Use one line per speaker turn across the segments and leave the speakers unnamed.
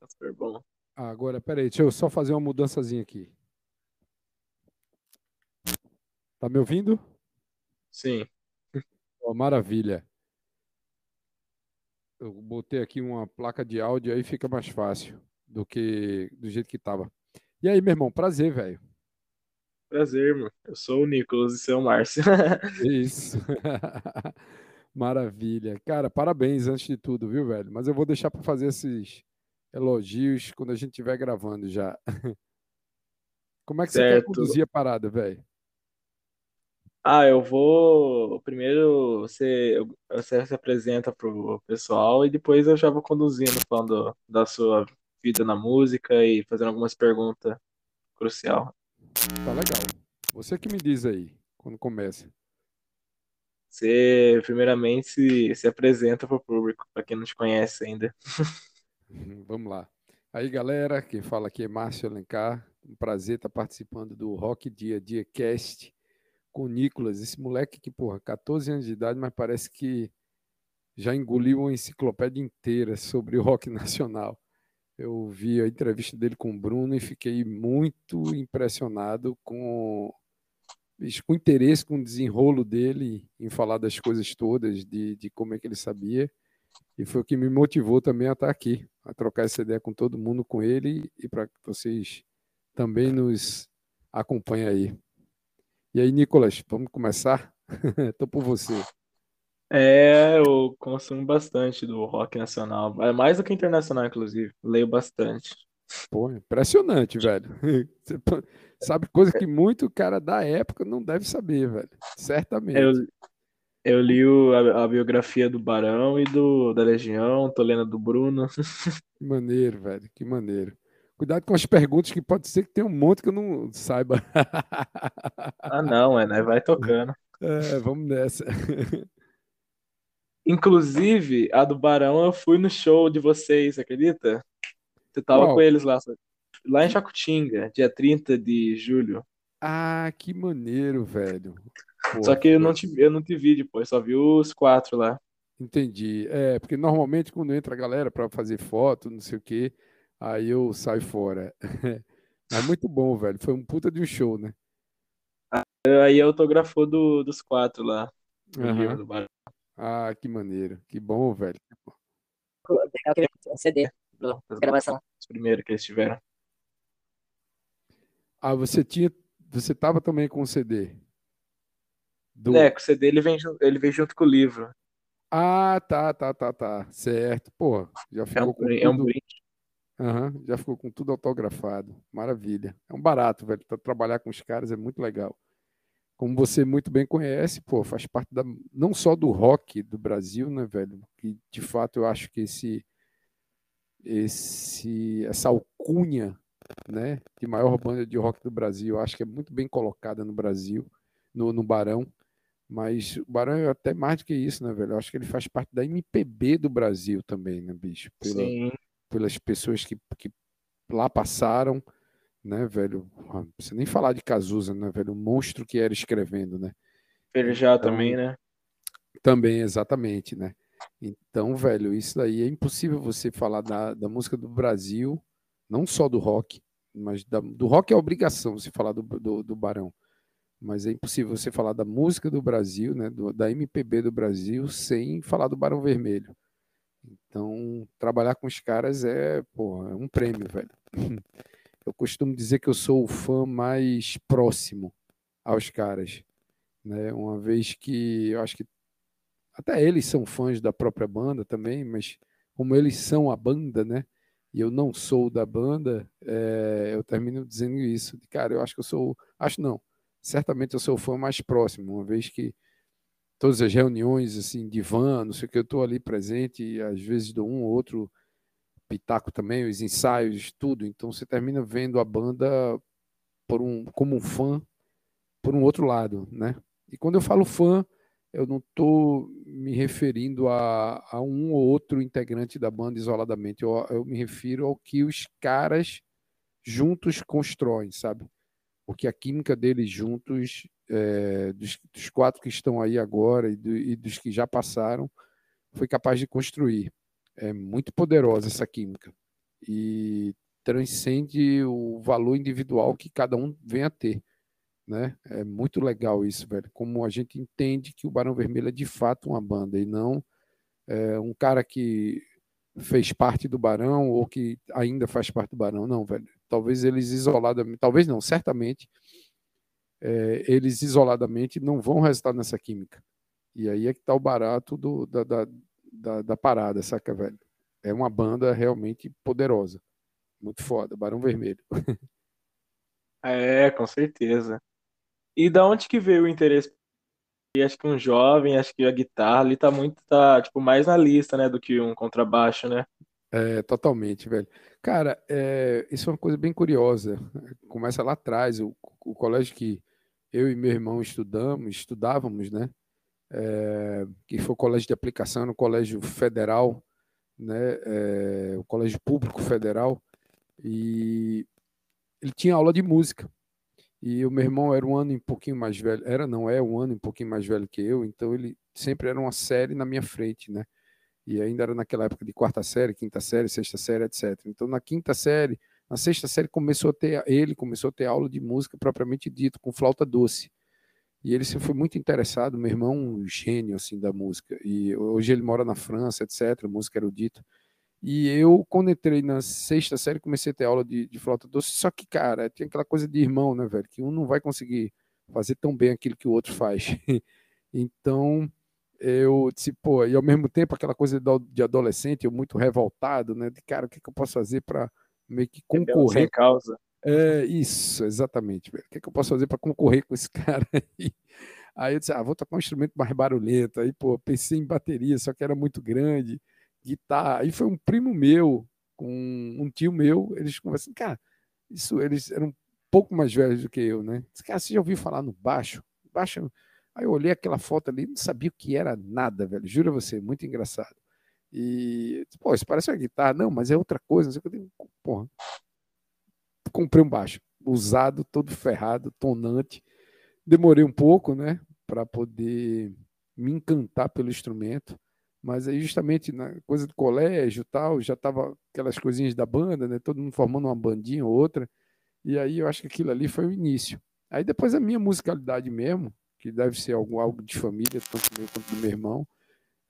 Tá super bom.
Agora, peraí, deixa eu só fazer uma mudançazinha aqui. Tá me ouvindo?
Sim.
Oh, maravilha. Eu botei aqui uma placa de áudio aí fica mais fácil do que do jeito que tava. E aí, meu irmão, prazer, velho.
Prazer, mano. Eu sou o Nicolas e seu Márcio.
Isso. Maravilha. Cara, parabéns antes de tudo, viu, velho? Mas eu vou deixar para fazer esses elogios quando a gente estiver gravando já. Como é que certo. você quer conduzir a parada, velho?
Ah, eu vou. Primeiro você, você se apresenta pro pessoal e depois eu já vou conduzindo, falando da sua vida na música e fazendo algumas perguntas crucial.
Tá legal. Você que me diz aí, quando começa.
Você, primeiramente, se, se apresenta para o público, para quem não te conhece ainda.
Vamos lá. Aí, galera, quem fala aqui é Márcio Alencar. Um prazer estar participando do Rock Dia Dia Cast com o Nicolas. Esse moleque que, porra, 14 anos de idade, mas parece que já engoliu uma enciclopédia inteira sobre o rock nacional. Eu vi a entrevista dele com o Bruno e fiquei muito impressionado com com interesse com o desenrolo dele em falar das coisas todas, de, de como é que ele sabia. E foi o que me motivou também a estar aqui, a trocar essa ideia com todo mundo, com ele, e para que vocês também nos acompanhem aí. E aí, Nicolas, vamos começar? Estou por você.
É, eu consumo bastante do rock nacional, é mais do que internacional, inclusive. Leio bastante.
Pô, impressionante, velho. Você sabe coisa que muito cara da época não deve saber, velho. Certamente.
Eu, eu li o, a, a, biografia do Barão e do da Legião, tô lendo do Bruno.
Que maneiro, velho. Que maneiro. Cuidado com as perguntas, que pode ser que tenha um monte que eu não saiba.
Ah, não, é, né? Vai tocando.
É, vamos nessa.
Inclusive, a do Barão, eu fui no show de vocês, acredita? Você tava Uau. com eles lá, lá em Jacutinga, dia 30 de julho.
Ah, que maneiro, velho.
Pô, só que eu não, te, eu não te vi depois, só vi os quatro lá.
Entendi. É, porque normalmente quando entra a galera para fazer foto, não sei o quê, aí eu saio fora. Mas muito bom, velho. Foi um puta de um show, né?
Aí autografou do, dos quatro lá.
Uhum. Ah, que maneiro. Que bom, velho.
Um CD gravação. Os primeiros que eles tiveram.
Ah, você tinha. Você tava também com o CD?
Do... É, com o CD ele vem, ele vem junto com o livro.
Ah, tá, tá, tá, tá. Certo. Pô, já ficou é um, com é tudo... um brinde. Uhum, já ficou com tudo autografado. Maravilha. É um barato, velho. Trabalhar com os caras é muito legal como você muito bem conhece, pô, faz parte da, não só do rock do Brasil, né, velho? Que de fato eu acho que esse, esse essa alcunha, né, de maior banda de rock do Brasil, eu acho que é muito bem colocada no Brasil, no, no Barão. Mas o Barão é até mais do que isso, né, velho? Eu acho que ele faz parte da MPB do Brasil também, né, bicho? Pela, Sim. Pelas pessoas que, que lá passaram, né, velho? Não precisa nem falar de Cazuza, né, velho? O monstro que era escrevendo, né?
Perejá então, também, né?
Também, exatamente, né? Então, velho, isso daí é impossível você falar da, da música do Brasil, não só do rock, mas da, do rock é obrigação você falar do, do, do, Barão. Mas é impossível você falar da música do Brasil, né, do, da MPB do Brasil, sem falar do Barão Vermelho. Então, trabalhar com os caras é, porra, é um prêmio, velho. eu costumo dizer que eu sou o fã mais próximo aos caras, né? Uma vez que eu acho que até eles são fãs da própria banda também, mas como eles são a banda, né? E eu não sou da banda, é, eu termino dizendo isso. Cara, eu acho que eu sou, acho não, certamente eu sou o fã mais próximo, uma vez que todas as reuniões assim de van, não sei o que, eu estou ali presente e às vezes dou um ou outro pitaco também, os ensaios, tudo. Então você termina vendo a banda por um, como um fã por um outro lado, né? E quando eu falo fã, eu não estou me referindo a, a, um ou outro integrante da banda isoladamente. Eu, eu me refiro ao que os caras juntos constroem, sabe? Porque a química deles juntos, é, dos, dos, quatro que estão aí agora e, do, e dos que já passaram, foi capaz de construir. É muito poderosa essa química. e transcende o valor individual que cada um vem a ter. Né? É muito legal isso, velho. Como a gente entende que o Barão Vermelho é de fato uma banda e não é, um cara que fez parte do Barão ou que ainda faz parte do Barão. Não, velho. Talvez eles isoladamente, talvez não, certamente, é, eles isoladamente não vão resultar nessa química. E aí é que tá o barato do, da, da, da, da parada, saca, velho? É uma banda realmente poderosa. Muito foda, Barão Vermelho.
É, com certeza. E da onde que veio o interesse? E acho que um jovem, acho que a guitarra ali tá muito, tá, tipo, mais na lista, né, do que um contrabaixo, né?
É, totalmente, velho. Cara, é, isso é uma coisa bem curiosa. Começa lá atrás, o, o colégio que eu e meu irmão estudamos, estudávamos, né? É, que foi o colégio de aplicação, no colégio federal, né? É, o colégio público federal, e ele tinha aula de música. E o meu irmão era um ano e um pouquinho mais velho, era não é um ano e um pouquinho mais velho que eu, então ele sempre era uma série na minha frente, né? E ainda era naquela época de quarta série, quinta série, sexta série, etc. Então na quinta série, na sexta série começou a ter ele começou a ter aula de música propriamente dito com flauta doce. E ele sempre foi muito interessado, meu irmão, um gênio assim da música. E hoje ele mora na França, etc, música erudita. E eu, quando entrei na sexta série, comecei a ter aula de, de flauta doce. Só que, cara, tem aquela coisa de irmão, né, velho? Que um não vai conseguir fazer tão bem aquilo que o outro faz. então, eu disse, pô, e ao mesmo tempo aquela coisa de adolescente, eu muito revoltado, né? De cara, o que, que eu posso fazer para meio que concorrer? Sem
causa.
É, isso, exatamente, velho. O que, que eu posso fazer para concorrer com esse cara aí? Aí eu disse, ah, vou tocar um instrumento mais barulhento. Aí, pô, pensei em bateria, só que era muito grande guitarra. Aí foi um primo meu, com um tio meu, eles conversam, cara, isso, eles eram um pouco mais velhos do que eu, né? Disse, cara, você já ouviu falar no baixo? Baixo. Aí eu olhei aquela foto ali, não sabia o que era nada, velho. Juro a você, muito engraçado. E, pô, isso parece uma guitarra. Não, mas é outra coisa. Não sei o que eu porra. Comprei um baixo, usado, todo ferrado, tonante. Demorei um pouco, né, para poder me encantar pelo instrumento. Mas aí justamente na coisa do colégio tal, já tava aquelas coisinhas da banda, né? Todo mundo formando uma bandinha ou outra. E aí eu acho que aquilo ali foi o início. Aí depois a minha musicalidade mesmo, que deve ser algo, de família, tanto meu quanto do meu irmão,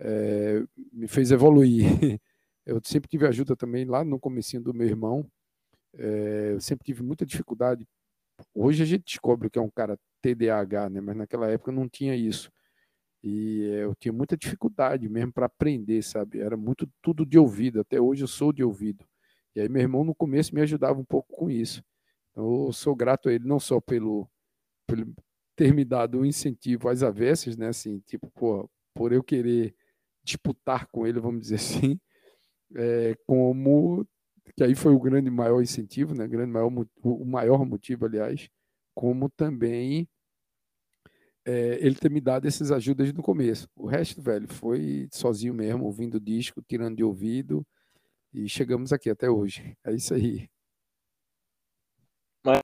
é, me fez evoluir. Eu sempre tive ajuda também lá no comecinho do meu irmão. É, eu sempre tive muita dificuldade. Hoje a gente descobre que é um cara TDAH, né? Mas naquela época não tinha isso. E eu tinha muita dificuldade mesmo para aprender, sabe? Era muito tudo de ouvido. Até hoje eu sou de ouvido. E aí meu irmão no começo me ajudava um pouco com isso. Então eu sou grato a ele não só pelo, pelo ter me dado um incentivo às avessas, né? Assim, tipo, pô, por eu querer disputar com ele, vamos dizer assim, é, como que aí foi o grande maior incentivo, né? Grande maior, o maior motivo, aliás, como também é, ele ter me dado essas ajudas no começo. O resto, velho, foi sozinho mesmo, ouvindo disco, tirando de ouvido, e chegamos aqui até hoje. É isso aí.
Mas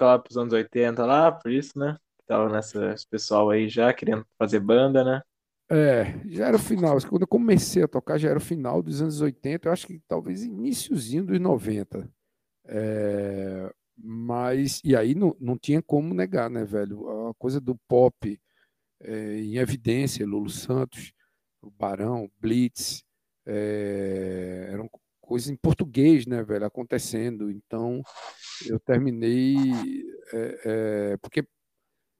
lá pros anos 80 lá, por isso, né? Tava nessa pessoal aí já querendo fazer banda, né?
É, já era o final. Quando eu comecei a tocar, já era o final dos anos 80, eu acho que talvez iníciozinho dos 90. É, mas, e aí não, não tinha como negar, né, velho? A coisa do pop é, em evidência, Lulu Santos, o Barão, Blitz, é, eram coisas em português, né, velho, acontecendo. Então, eu terminei, é, é, porque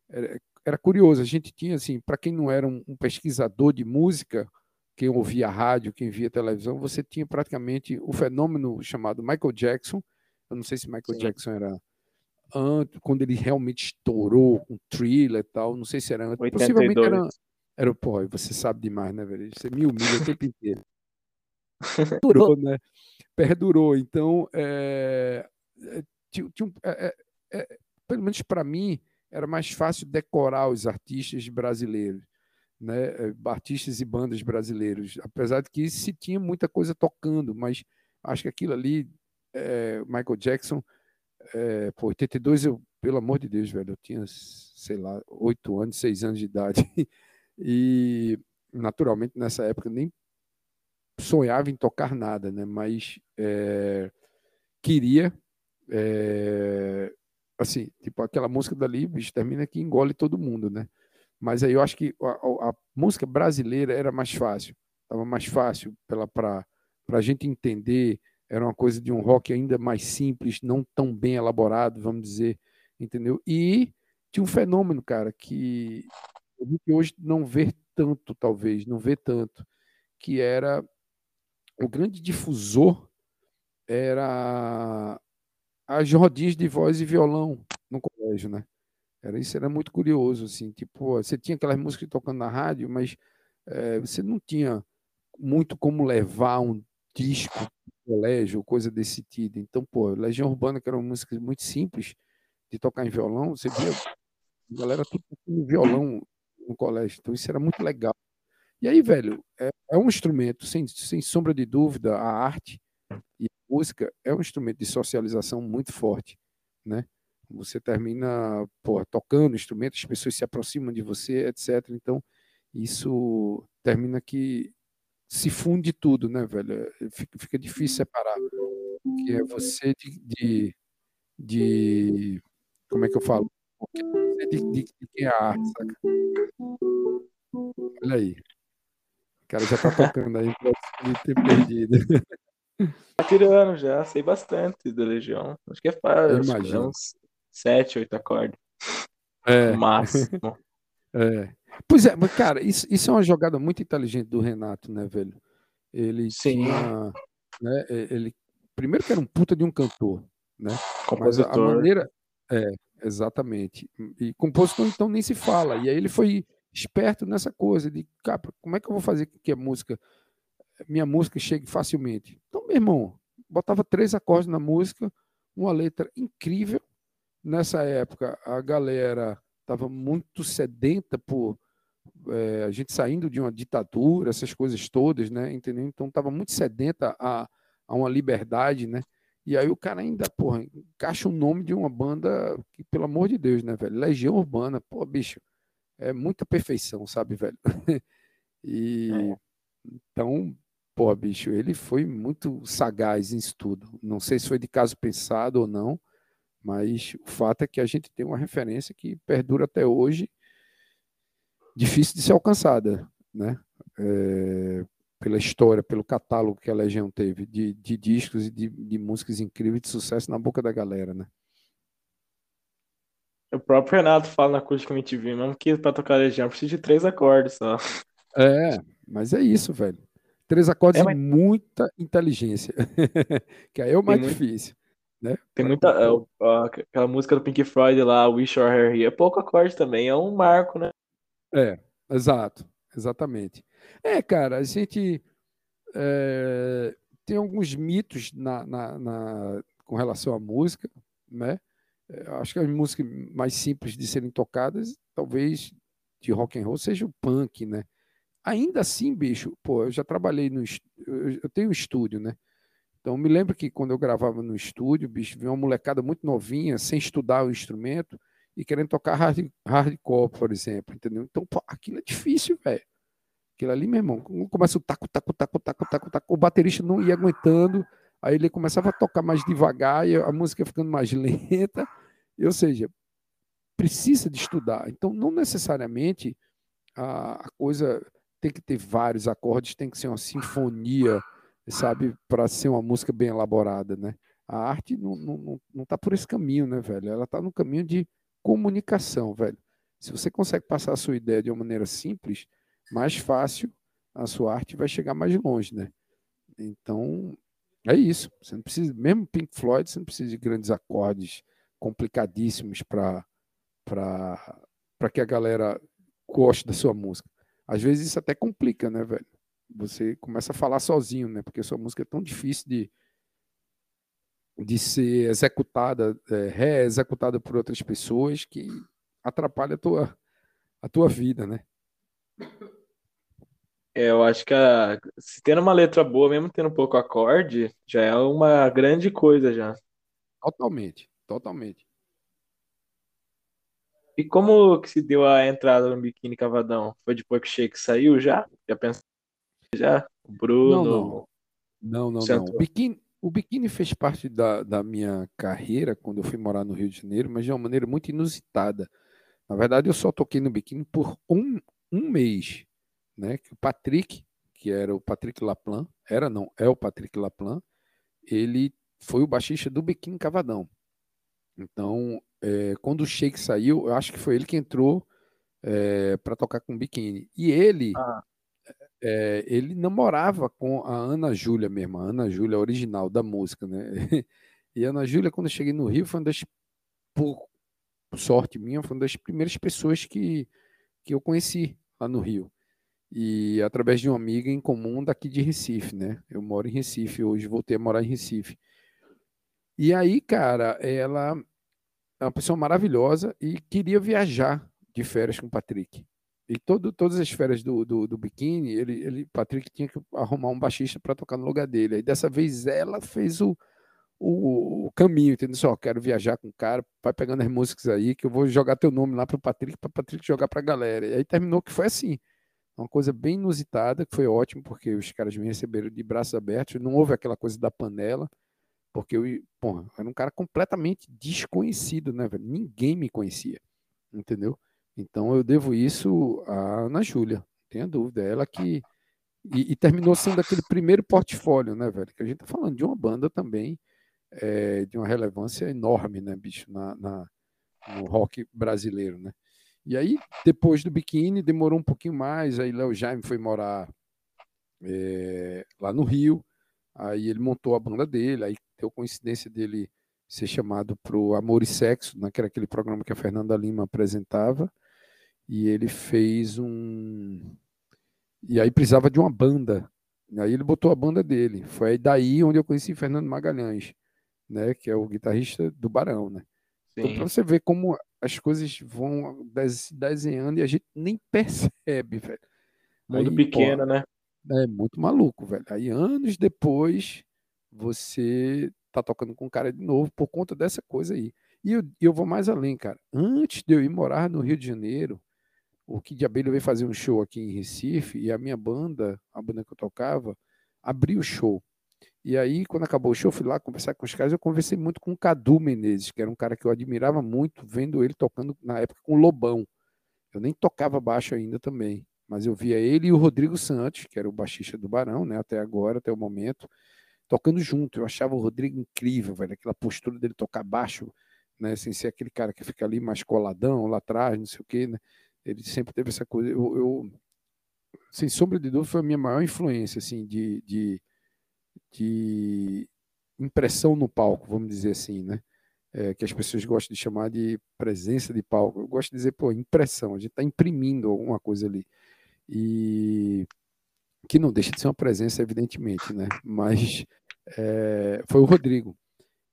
era, era, curioso, a gente tinha, assim, para quem não era um, um pesquisador de música, quem ouvia rádio, quem via televisão, você tinha praticamente o fenômeno chamado Michael Jackson, eu não sei se Michael Sim. Jackson era antes, quando ele realmente estourou com thriller e tal. Não sei se era antes. 82. Possivelmente era. Era, pô, você sabe demais, né, velho? Você me humilha o tempo inteiro. Perdurou, né? Perdurou. Então, é, é tinha, tinha, é, é, é, pelo menos para mim, era mais fácil decorar os artistas brasileiros, né? Artistas e bandas brasileiros. Apesar de que se tinha muita coisa tocando, mas acho que aquilo ali é, Michael Jackson, é, pô, 82 eu, pelo amor de Deus, velho, eu tinha, sei lá, 8 anos, 6 anos de idade. E, naturalmente, nessa época, nem sonhava em tocar nada, né? Mas é, queria, é, assim, tipo aquela música dali, bicho, termina que engole todo mundo, né? Mas aí eu acho que a, a música brasileira era mais fácil, estava mais fácil para a gente entender, era uma coisa de um rock ainda mais simples, não tão bem elaborado, vamos dizer, entendeu? E tinha um fenômeno, cara, que hoje não vê tanto, talvez, não vê tanto, que era o grande difusor era as rodinhas de voz e violão no colégio, né? Era isso era muito curioso, assim, tipo, você tinha aquelas músicas tocando na rádio, mas é, você não tinha muito como levar um disco colégio, coisa desse tipo. Então, pô, Legião Urbana, que era uma música muito simples de tocar em violão, você via a galera tudo tocando violão no colégio. Então, isso era muito legal. E aí, velho, é, é um instrumento, sem, sem sombra de dúvida, a arte e a música é um instrumento de socialização muito forte, né? Você termina pô, tocando instrumentos, as pessoas se aproximam de você, etc. Então, isso termina que se funde tudo, né, velho? Fica, fica difícil separar. Que é você de, de, de, Como é que eu falo? De, de, de quem é a arte, saca? Olha aí. O cara já tá tocando aí, pode ter perdido.
Tá tirando já, sei bastante da Legião. Acho que é fácil. É uns sete, oito acordes.
É.
Máximo.
É. Pois é, mas cara, isso, isso é uma jogada muito inteligente do Renato, né, velho? Ele Sim. tinha. Né, ele, primeiro que era um puta de um cantor, né?
Compositor.
Mas a maneira. É, exatamente. E compositor, então, nem se fala. E aí ele foi esperto nessa coisa de, cara, como é que eu vou fazer que a música, minha música chegue facilmente? Então, meu irmão, botava três acordes na música, uma letra incrível, nessa época a galera estava muito sedenta por é, a gente saindo de uma ditadura, essas coisas todas, né? Entendeu? Então estava muito sedenta a, a uma liberdade, né? E aí o cara ainda, porra, encaixa o nome de uma banda que, pelo amor de Deus, né, velho? Legião Urbana, pô, bicho, é muita perfeição, sabe, velho? e é. então, pô, bicho, ele foi muito sagaz em estudo. Não sei se foi de caso pensado ou não, mas o fato é que a gente tem uma referência que perdura até hoje, difícil de ser alcançada, né? É, pela história, pelo catálogo que a Legião teve de, de discos e de, de músicas incríveis de sucesso na boca da galera, né?
O próprio Renato fala na acústica MTV mesmo que para tocar Legião precisa de três acordes só.
É, mas é isso, velho. Três acordes é, mas... e muita inteligência, que aí é o mais muito... difícil. Né?
Tem muita. É, aquela música do Pink Floyd lá, Wish Your Hair Here, é pouco acorde também, é um marco, né?
É, exato, exatamente. É, cara, a gente é, tem alguns mitos na, na, na, com relação à música, né? É, acho que as músicas mais simples de serem tocadas, talvez de rock and roll, seja o punk, né? Ainda assim, bicho, pô, eu já trabalhei no. Eu tenho um estúdio, né? Então, me lembro que quando eu gravava no estúdio, bicho, vinha uma molecada muito novinha, sem estudar o instrumento e querendo tocar hard, hardcore, por exemplo, entendeu? Então, pô, aquilo é difícil, velho. Aquilo ali, meu irmão, começa o taco, taco, taco, taco, taco, taco, o baterista não ia aguentando, aí ele começava a tocar mais devagar e a música ficando mais lenta, ou seja, precisa de estudar. Então, não necessariamente a, coisa tem que ter vários acordes, tem que ser uma sinfonia, sabe, para ser uma música bem elaborada, né? A arte não, não, não tá por esse caminho, né, velho? Ela tá no caminho de comunicação, velho. Se você consegue passar a sua ideia de uma maneira simples, mais fácil a sua arte vai chegar mais longe, né? Então, é isso. Você não precisa, mesmo Pink Floyd, você não precisa de grandes acordes complicadíssimos para para que a galera goste da sua música. Às vezes isso até complica, né, velho? você começa a falar sozinho, né? Porque sua música é tão difícil de, de ser executada, é, reexecutada por outras pessoas que atrapalha a tua, a tua vida, né?
É, eu acho que a, se tendo uma letra boa, mesmo tendo pouco acorde, já é uma grande coisa já.
Totalmente, totalmente.
E como que se deu a entrada no Biquíni Cavadão? Foi depois que o Shake saiu já? Já pensou? já? Bruno.
Não, não. Não, não, não. O biquíni, o biquíni fez parte da, da minha carreira quando eu fui morar no Rio de Janeiro, mas de uma maneira muito inusitada. Na verdade, eu só toquei no biquíni por um, um mês, né? Que o Patrick, que era o Patrick Laplan, era não, é o Patrick Laplan, ele foi o baixista do Biquíni Cavadão. Então, é, quando o Shake saiu, eu acho que foi ele que entrou é, para tocar com o Biquíni. E ele, ah. é, ele namorava com a Ana Júlia mesmo, a Ana Júlia original da música, né? E a Ana Júlia, quando eu cheguei no Rio, foi uma das, por sorte minha, foi uma das primeiras pessoas que, que eu conheci lá no Rio. E através de uma amiga em comum daqui de Recife, né? Eu moro em Recife, hoje voltei a morar em Recife. E aí, cara, ela é uma pessoa maravilhosa e queria viajar de férias com o Patrick. E todo, todas as férias do, do, do biquíni, ele, ele, Patrick tinha que arrumar um baixista para tocar no lugar dele. Aí dessa vez ela fez o, o, o caminho, entendeu? Só quero viajar com o cara, vai pegando as músicas aí, que eu vou jogar teu nome lá para o Patrick, para Patrick jogar para a galera. E aí terminou que foi assim. Uma coisa bem inusitada, que foi ótimo, porque os caras me receberam de braços abertos, não houve aquela coisa da panela. Porque eu, porra, era um cara completamente desconhecido, né, velho? Ninguém me conhecia, entendeu? Então eu devo isso à Ana Júlia, tenha dúvida. Ela que. E, e, terminou sendo aquele primeiro portfólio, né, velho? Que a gente tá falando de uma banda também é, de uma relevância enorme, né, bicho, na, na, no rock brasileiro, né? E aí, depois do biquíni, demorou um pouquinho mais. Aí Léo Jaime foi morar é, lá no Rio. Aí ele montou a banda dele. Aí deu coincidência dele ser chamado para o Amor e Sexo, né, que era aquele programa que a Fernanda Lima apresentava, e ele fez um. E aí precisava de uma banda. Aí ele botou a banda dele. Foi daí onde eu conheci Fernando Magalhães, né, que é o guitarrista do Barão, né? Então, para você ver como as coisas vão desenhando e a gente nem percebe, velho.
Mundo aí, pequeno, pô, né?
É muito maluco, velho. Aí anos depois você tá tocando com o cara de novo por conta dessa coisa aí. E eu, eu vou mais além, cara. Antes de eu ir morar no Rio de Janeiro, o Kid Abelha veio fazer um show aqui em Recife e a minha banda, a banda que eu tocava, abriu o show. E aí, quando acabou o show, fui lá conversar com os caras. Eu conversei muito com o Cadu Menezes, que era um cara que eu admirava muito, vendo ele tocando na época com o Lobão. Eu nem tocava baixo ainda também, mas eu via ele e o Rodrigo Santos, que era o baixista do Barão, né, até agora, até o momento tocando junto. Eu achava o Rodrigo incrível, velho, aquela postura dele tocar baixo, né, sem ser aquele cara que fica ali mais coladão lá atrás, não sei o quê, né? Ele sempre teve essa coisa. Eu, eu sem sombra de dúvida, foi a minha maior influência, assim, de, de, de impressão no palco, vamos dizer assim, né? É, que as pessoas gostam de chamar de presença de palco. Eu gosto de dizer, pô, impressão, a gente está imprimindo alguma coisa ali. E que não deixa de ser uma presença, evidentemente, né? Mas é, foi o Rodrigo.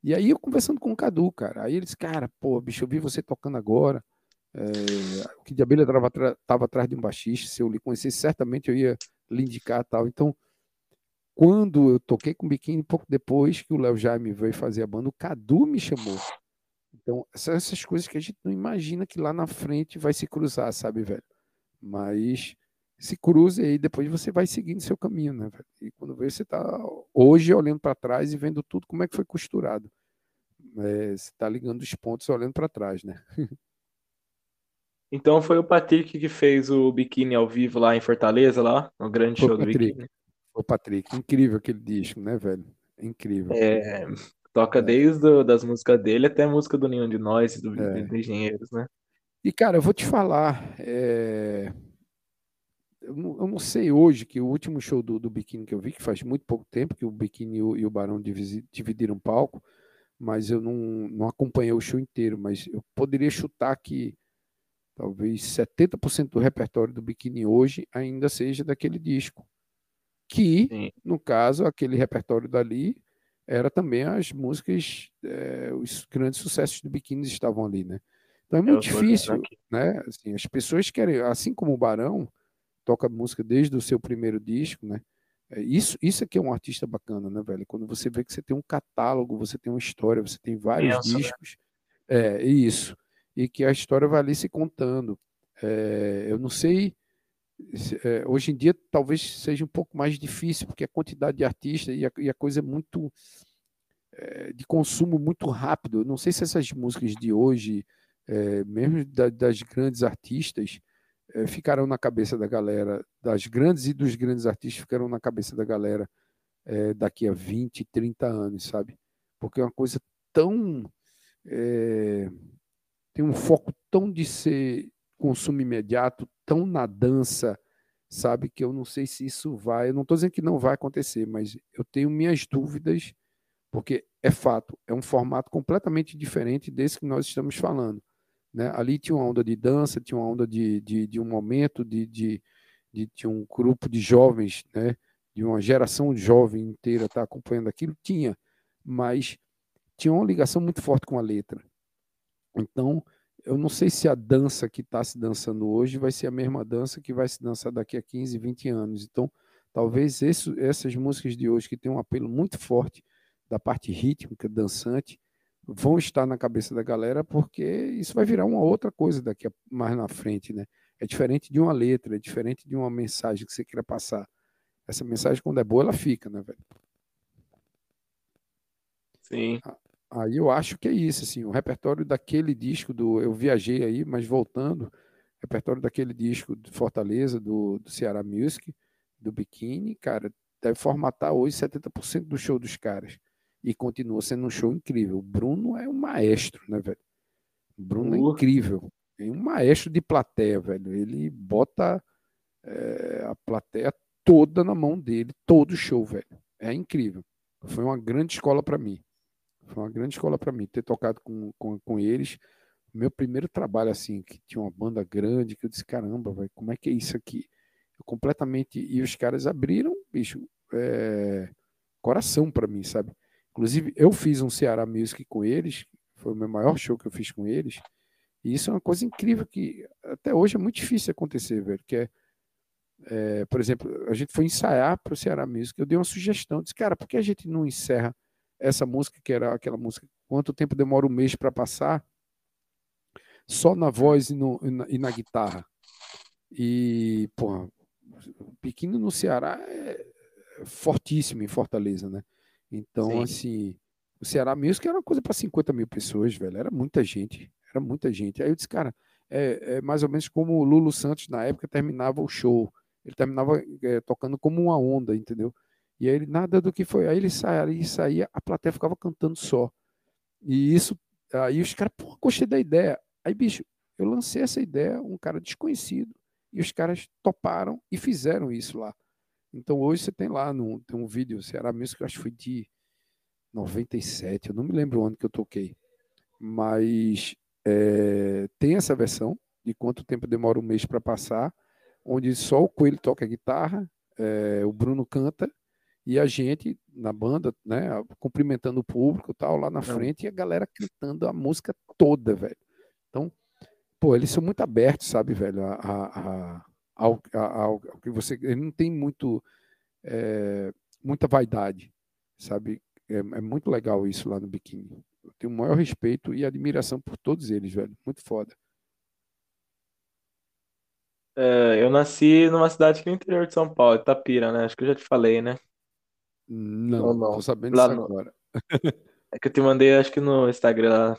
E aí eu conversando com o Cadu, cara. Aí ele disse, cara, pô, bicho, eu vi você tocando agora. É, o que de abelha estava atrás de um baixista. Se eu lhe conhecesse, certamente eu ia lhe indicar tal. Então, quando eu toquei com o biquíni, pouco depois que o Léo Jaime veio fazer a banda, o Cadu me chamou. Então, essas coisas que a gente não imagina que lá na frente vai se cruzar, sabe, velho? Mas se cruza e aí depois você vai seguindo seu caminho, né? E quando vê, você está hoje olhando para trás e vendo tudo como é que foi costurado. É, você está ligando os pontos olhando para trás, né?
Então foi o Patrick que fez o biquíni ao vivo lá em Fortaleza, lá, no grande foi show do
Patrick.
biquíni.
O Patrick, incrível aquele disco, né, velho? Incrível.
É, toca é. desde o, das músicas dele até a música do Nenhum de Nós, do, é. do Engenheiros, né?
E, cara, eu vou te falar, é eu não, eu não, sei hoje que o último show do, do Biquíni que eu vi, que faz muito pouco tempo que o Biquíni e o, e o Barão dividiram palco, mas eu não, não acompanhei o show inteiro, mas eu poderia chutar que talvez 70% do repertório do Biquíni hoje ainda seja daquele disco. Que, Sim. no caso, aquele repertório dali era também as músicas, é, os grandes sucessos do Biquíni estavam ali, né? Então é muito difícil, né? Assim, as pessoas querem, assim como o Barão, toca música desde o seu primeiro disco, né? É, isso, isso aqui é um artista bacana, né, velho? Quando você vê que você tem um catálogo, você tem uma história, você tem vários Pensa, né? discos. Né? É, isso. E que a história vai ali se contando. É, eu não sei hoje em dia talvez seja um pouco mais difícil, porque a quantidade de artistas e a, e a coisa é muito é, de consumo muito rápido. Eu não sei se essas músicas de hoje, é, mesmo da, das grandes artistas, é, ficaram na cabeça da galera, das grandes e dos grandes artistas ficaram na cabeça da galera é, daqui a 20, 30 anos, sabe? Porque é uma coisa tão. É, tem um foco tão de ser consumo imediato, tão na dança, sabe? Que eu não sei se isso vai. Eu não estou dizendo que não vai acontecer, mas eu tenho minhas dúvidas, porque é fato, é um formato completamente diferente desse que nós estamos falando. Né? Ali tinha uma onda de dança, tinha uma onda de, de, de um momento, de, de, de, de, um grupo de jovens, né? de uma geração jovem inteira estar tá acompanhando aquilo, tinha, mas tinha uma ligação muito forte com a letra. Então, eu não sei se a dança que está se dançando hoje vai ser a mesma dança que vai se dançar daqui a 15, 20 anos. Então, talvez esse, essas músicas de hoje, que têm um apelo muito forte da parte rítmica, dançante, vão estar na cabeça da galera, porque isso vai virar uma outra coisa daqui a, mais na frente, né? É diferente de uma letra, é diferente de uma mensagem que você queira passar. Essa mensagem, quando é boa, ela fica, né, velho?
Sim.
Aí eu acho que é isso, assim, o repertório daquele disco do. Eu viajei aí, mas voltando, repertório daquele disco de Fortaleza, do, do Ceará Music, do Biquíni, cara, deve formatar hoje 70% do show dos caras. E continua sendo um show incrível. O Bruno é um maestro, né, velho? O Bruno é incrível. É um maestro de plateia, velho. Ele bota é, a plateia toda na mão dele, todo show, velho. É incrível. Foi uma grande escola para mim. Foi uma grande escola para mim ter tocado com, com, com eles. Meu primeiro trabalho, assim, que tinha uma banda grande, que eu disse: caramba, véio, como é que é isso aqui? Eu completamente. E os caras abriram, bicho, é... coração para mim, sabe? Inclusive, eu fiz um Ceará Music com eles, foi o meu maior show que eu fiz com eles. E isso é uma coisa incrível que até hoje é muito difícil acontecer, velho. Que é, é por exemplo, a gente foi ensaiar para o Ceará Music. Eu dei uma sugestão, disse, cara, por que a gente não encerra essa música, que era aquela música, quanto tempo demora um mês para passar, só na voz e, no, e, na, e na, guitarra. E, porra, Pequeno no Ceará é fortíssimo em Fortaleza, né? Então, Sim. assim, o Ceará mesmo que era uma coisa para 50 mil pessoas, velho, era muita gente, era muita gente. Aí eu disse, cara, é, é mais ou menos como o Lulu Santos na época terminava o show. Ele terminava é, tocando como uma onda, entendeu? E aí ele, nada do que foi. Aí ele saía, e saía, a plateia ficava cantando só. E isso, aí os caras, pô, gostei da ideia. Aí, bicho, eu lancei essa ideia, um cara desconhecido, e os caras toparam e fizeram isso lá. Então hoje você tem lá, no, tem um vídeo, Ceará mesmo, que eu acho que foi de 97, eu não me lembro o ano que eu toquei. Mas é, tem essa versão de quanto tempo demora um mês para passar, onde só o Coelho toca guitarra, é, o Bruno canta e a gente na banda, né, cumprimentando o público tal, lá na frente, e a galera cantando a música toda, velho. Então, pô, eles são muito abertos, sabe, velho, a, a, a ao, ao, ao, que você. Ele não tem muito. É, muita vaidade, sabe? É, é, muito legal isso lá no biquíni. Eu tenho o maior respeito e admiração por todos eles, velho. Muito foda.
É, eu nasci numa cidade que no interior de São Paulo, Itapira, né? Acho que eu já te falei, né?
Não, não. tô sabendo Lá disso no... agora.
É que eu te mandei, acho que no Instagram.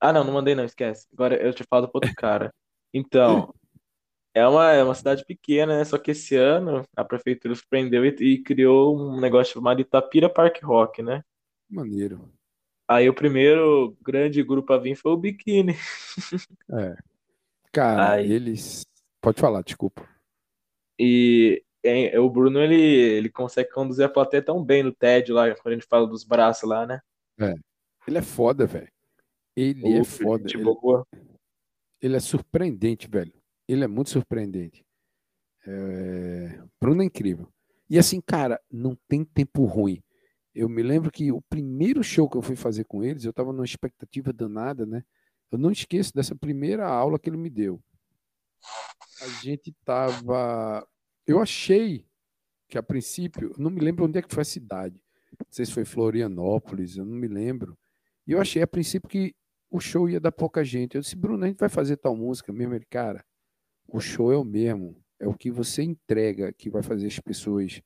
Ah, não, não mandei, não, esquece. Agora eu te falo pro outro cara. Então, é uma, é uma cidade pequena, né? Só que esse ano a prefeitura surpreendeu e, e criou um negócio chamado Itapira Park Rock, né?
Maneiro.
Aí o primeiro grande grupo a vir foi o Biquíni.
É. Cara, Aí... eles. Pode falar, desculpa.
E é, o Bruno, ele, ele consegue conduzir a plateia tão bem no TED lá, quando a gente fala dos braços lá, né?
É. Ele é foda, velho. Ele é foda. Ele, ele, é surpreendente, velho. Ele é muito surpreendente. É... Bruno é incrível. E assim, cara, não tem tempo ruim. Eu me lembro que o primeiro show que eu fui fazer com eles, eu tava numa expectativa danada, né? Eu não esqueço dessa primeira aula que ele me deu. A gente tava eu achei que a princípio, não me lembro onde é que foi a cidade. Não sei se foi Florianópolis, eu não me lembro. E eu achei a princípio que o show ia dar pouca gente. Eu disse, Bruno, a gente vai fazer tal música mesmo? Ele, cara, o show é o mesmo. É o que você entrega que vai fazer as pessoas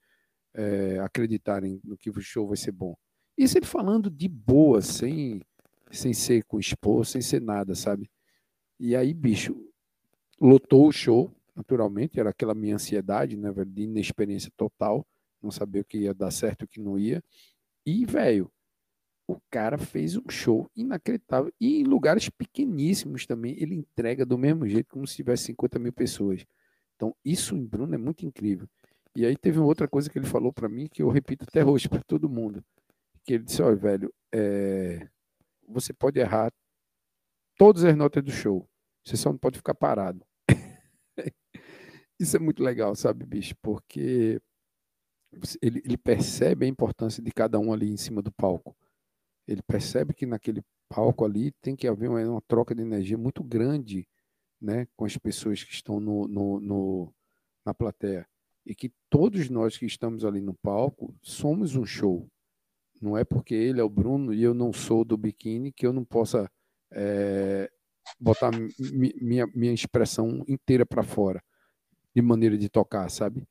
é, acreditarem no que o show vai ser bom. Isso ele falando de boa, sem, sem ser com expor, sem ser nada, sabe? E aí, bicho, lotou o show, naturalmente, era aquela minha ansiedade, né, velho, de inexperiência total, não saber o que ia dar certo o que não ia. E, velho, o cara fez um show inacreditável. E em lugares pequeníssimos também, ele entrega do mesmo jeito, como se tivesse 50 mil pessoas. Então, isso em Bruno é muito incrível. E aí teve uma outra coisa que ele falou para mim, que eu repito até hoje para todo mundo. Que ele disse, olha, velho, é... você pode errar todas as notas do show. Você só não pode ficar parado. Isso é muito legal, sabe, bicho? Porque ele, ele percebe a importância de cada um ali em cima do palco. Ele percebe que naquele palco ali tem que haver uma, uma troca de energia muito grande né, com as pessoas que estão no, no, no, na plateia. E que todos nós que estamos ali no palco somos um show. Não é porque ele é o Bruno e eu não sou do biquíni que eu não possa é, botar minha, minha expressão inteira para fora, de maneira de tocar, sabe?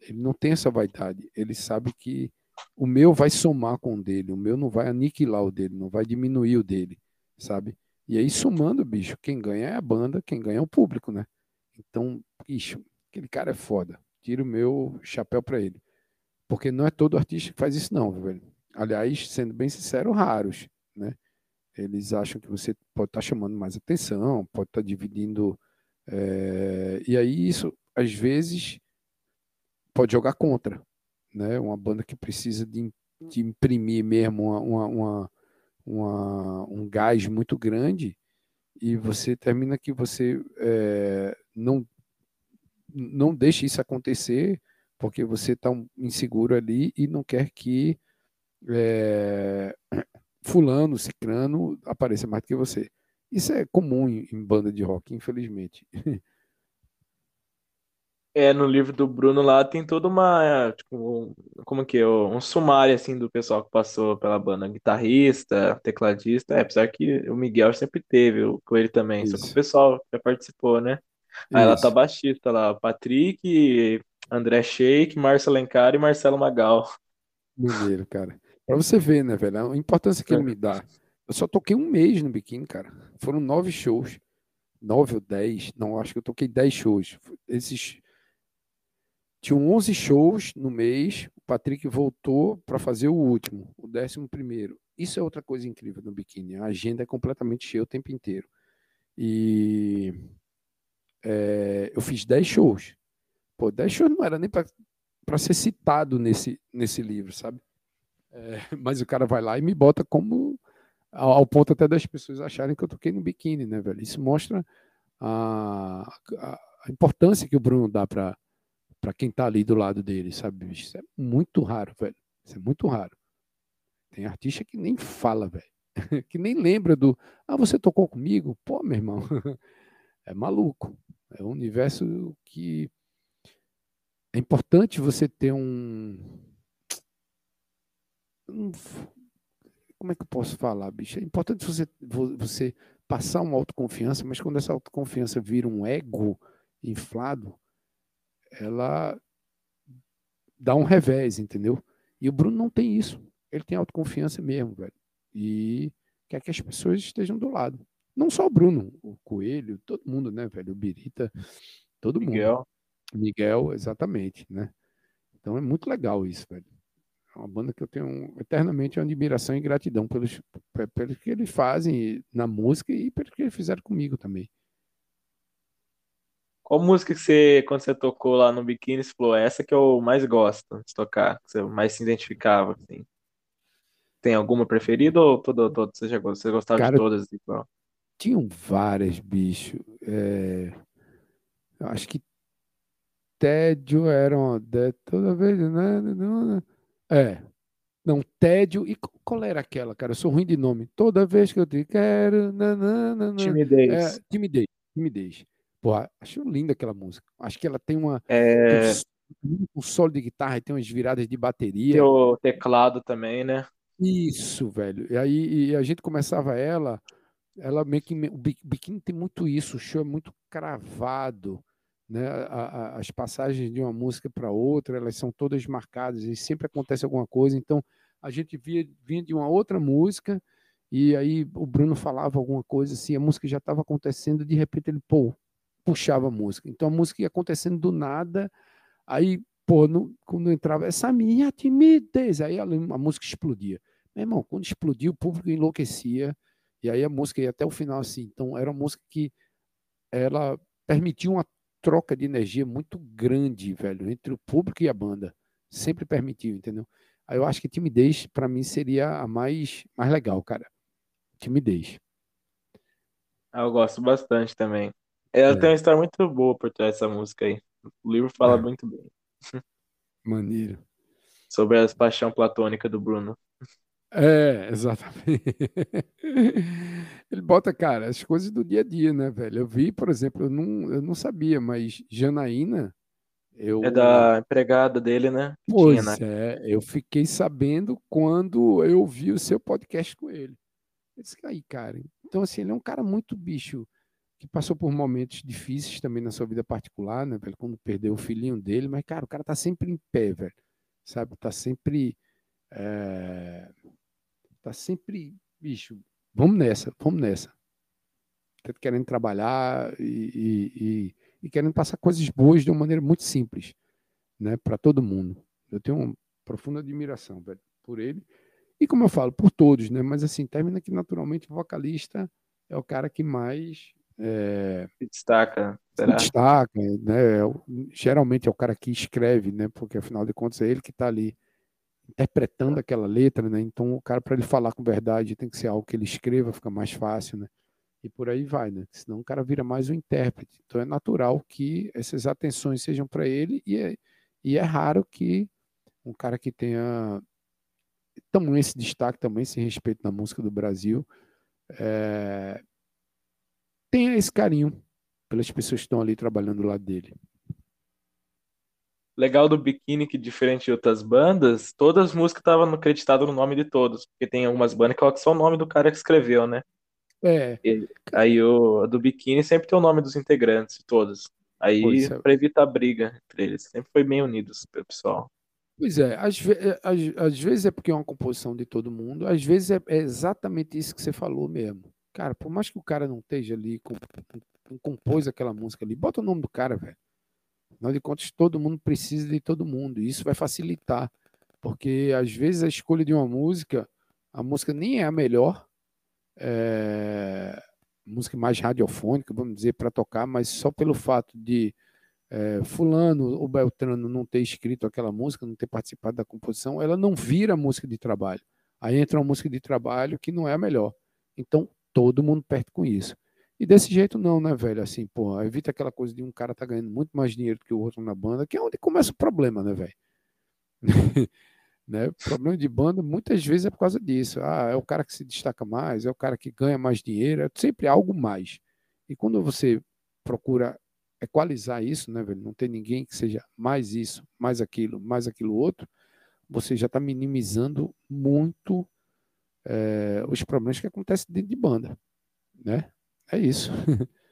Ele não tem essa vaidade. Ele sabe que o meu vai somar com o dele, o meu não vai aniquilar o dele, não vai diminuir o dele, sabe? E aí, somando, bicho, quem ganha é a banda, quem ganha é o público, né? Então, bicho, aquele cara é foda. Tiro o meu chapéu para ele. Porque não é todo artista que faz isso, não, velho. Aliás, sendo bem sincero, raros, né? Eles acham que você pode estar tá chamando mais atenção, pode estar tá dividindo. É... E aí, isso, às vezes, pode jogar contra, né? Uma banda que precisa de, de imprimir mesmo uma, uma, uma um gás muito grande e você termina que você é, não, não deixa isso acontecer porque você está inseguro ali e não quer que é, fulano, cicrano apareça mais do que você. Isso é comum em banda de rock, infelizmente.
É, no livro do Bruno lá tem toda uma, tipo, como que é, um sumário, assim, do pessoal que passou pela banda, guitarrista, tecladista, é, apesar que o Miguel sempre teve, com ele também, Isso. só que o pessoal já participou, né? Aí lá tá baixista lá, Patrick, André Sheik, Márcio Alencar e Marcelo Magal.
Mineiro, cara. Pra você ver, né, velho, a importância que ele me dá. Eu só toquei um mês no biquíni, cara. Foram nove shows. Nove ou dez. Não, acho que eu toquei dez shows. Esses tinham 11 shows no mês. O Patrick voltou para fazer o último, o décimo primeiro. Isso é outra coisa incrível no biquíni. A agenda é completamente cheia o tempo inteiro. E é, eu fiz 10 shows. Pô, 10 shows não era nem para ser citado nesse, nesse livro, sabe? É, mas o cara vai lá e me bota como ao, ponto até das pessoas acharem que eu toquei no biquíni, né, velho? Isso mostra a, a, a importância que o Bruno dá para para quem tá ali do lado dele, sabe? Isso é muito raro, velho. Isso é muito raro. Tem artista que nem fala, velho. que nem lembra do. Ah, você tocou comigo? Pô, meu irmão. é maluco. É um universo que. É importante você ter um. um como é que eu posso falar, bicho? É importante você, você passar uma autoconfiança, mas quando essa autoconfiança vira um ego inflado, ela dá um revés, entendeu? E o Bruno não tem isso. Ele tem autoconfiança mesmo, velho. E quer que as pessoas estejam do lado. Não só o Bruno, o Coelho, todo mundo, né, velho? O Birita, todo Miguel. mundo. Miguel, exatamente, né? Então é muito legal isso, velho. É uma banda que eu tenho eternamente uma admiração e gratidão pelos, pelo que eles fazem na música e pelo que eles fizeram comigo também.
Qual música que você, quando você tocou lá no Biquíni, você falou, essa que eu mais gosto de tocar, que você mais se identificava, assim? Tem alguma preferida ou toda, toda você já você gostava Cara, de todas igual?
Tinham várias, bicho. É... Eu acho que tédio era uma... toda vez, né? É. Não, tédio. E qual era aquela, cara? Eu sou ruim de nome. Toda vez que eu te quero. Nanana,
timidez.
É, timidez. Timidez. Pô, acho linda aquela música. Acho que ela tem uma.
É...
Um, solo de guitarra e tem umas viradas de bateria.
Tem o teclado também, né?
Isso, velho. E aí e a gente começava ela, ela meio que. O biquíni tem muito isso, o show é muito cravado, né? A, a, as passagens de uma música para outra, elas são todas marcadas e sempre acontece alguma coisa. Então, a gente via, vinha de uma outra música e aí o Bruno falava alguma coisa assim, a música já estava acontecendo, de repente ele, pô, puxava a música. Então a música ia acontecendo do nada, aí, pô, no, quando entrava, essa minha timidez, aí a, a música explodia. Meu irmão, quando explodiu, o público enlouquecia, e aí a música ia até o final assim. Então era uma música que ela permitia uma troca de energia muito grande, velho, entre o público e a banda. Sempre permitiu, entendeu? Aí eu acho que timidez, para mim, seria a mais, mais legal, cara. Timidez.
Ah, eu gosto bastante também. Ela é. tem uma história muito boa por trás dessa música aí. O livro fala é. muito bem.
Maneiro.
Sobre a paixão platônica do Bruno.
É, exatamente. Ele bota, cara, as coisas do dia a dia, né, velho? Eu vi, por exemplo, eu não, eu não sabia, mas Janaína, eu...
É da empregada dele, né?
Pois tinha, né? é, eu fiquei sabendo quando eu vi o seu podcast com ele. Eu disse, aí, cara. Então, assim, ele é um cara muito bicho, que passou por momentos difíceis também na sua vida particular, né? Quando perdeu o filhinho dele, mas, cara, o cara tá sempre em pé, velho. Sabe? Tá sempre. É Tá sempre, bicho, vamos nessa, vamos nessa. Querendo trabalhar e, e, e, e querendo passar coisas boas de uma maneira muito simples, né, para todo mundo. Eu tenho uma profunda admiração, velho, por ele. E como eu falo, por todos, né? Mas assim, termina que naturalmente o vocalista é o cara que mais é,
se destaca.
Se destaca, né? É geralmente é o cara que escreve, né? Porque afinal de contas é ele que está ali interpretando aquela letra, né? Então o cara para ele falar com verdade tem que ser algo que ele escreva, fica mais fácil, né? E por aí vai, né? Senão o cara vira mais um intérprete. Então é natural que essas atenções sejam para ele e é, e é raro que um cara que tenha tamanho esse destaque, também esse respeito na música do Brasil, é, tenha esse carinho pelas pessoas que estão ali trabalhando do lado dele
legal do Biquíni, que diferente de outras bandas, todas as músicas estavam acreditadas no nome de todos. Porque tem algumas bandas que colocam só o nome do cara que escreveu, né?
É.
E, aí o do Biquíni sempre tem o nome dos integrantes, todos. Aí é. para evitar briga entre eles. Sempre foi bem unidos, pessoal.
Pois é, às, é, às, às, vezes é porque é uma composição de todo mundo, às vezes é, é, exatamente isso que você falou mesmo. Cara, por mais que o cara não esteja ali, com, com, compôs aquela música ali, bota o nome do cara, velho. Afinal de contas, todo mundo precisa de todo mundo. E isso vai facilitar. Porque às vezes a escolha de uma música, a música nem é a melhor, é, música mais radiofônica, vamos dizer, para tocar, mas só pelo fato de é, fulano ou Beltrano não ter escrito aquela música, não ter participado da composição, ela não vira música de trabalho. Aí entra uma música de trabalho que não é a melhor. Então, todo mundo perde com isso. E desse jeito não, né, velho? Assim, pô, evita aquela coisa de um cara tá ganhando muito mais dinheiro que o outro na banda, que é onde começa o problema, né, velho? né? O problema de banda muitas vezes é por causa disso. Ah, é o cara que se destaca mais, é o cara que ganha mais dinheiro, é sempre algo mais. E quando você procura equalizar isso, né, velho? Não tem ninguém que seja mais isso, mais aquilo, mais aquilo outro, você já está minimizando muito é, os problemas que acontecem dentro de banda, né? É isso.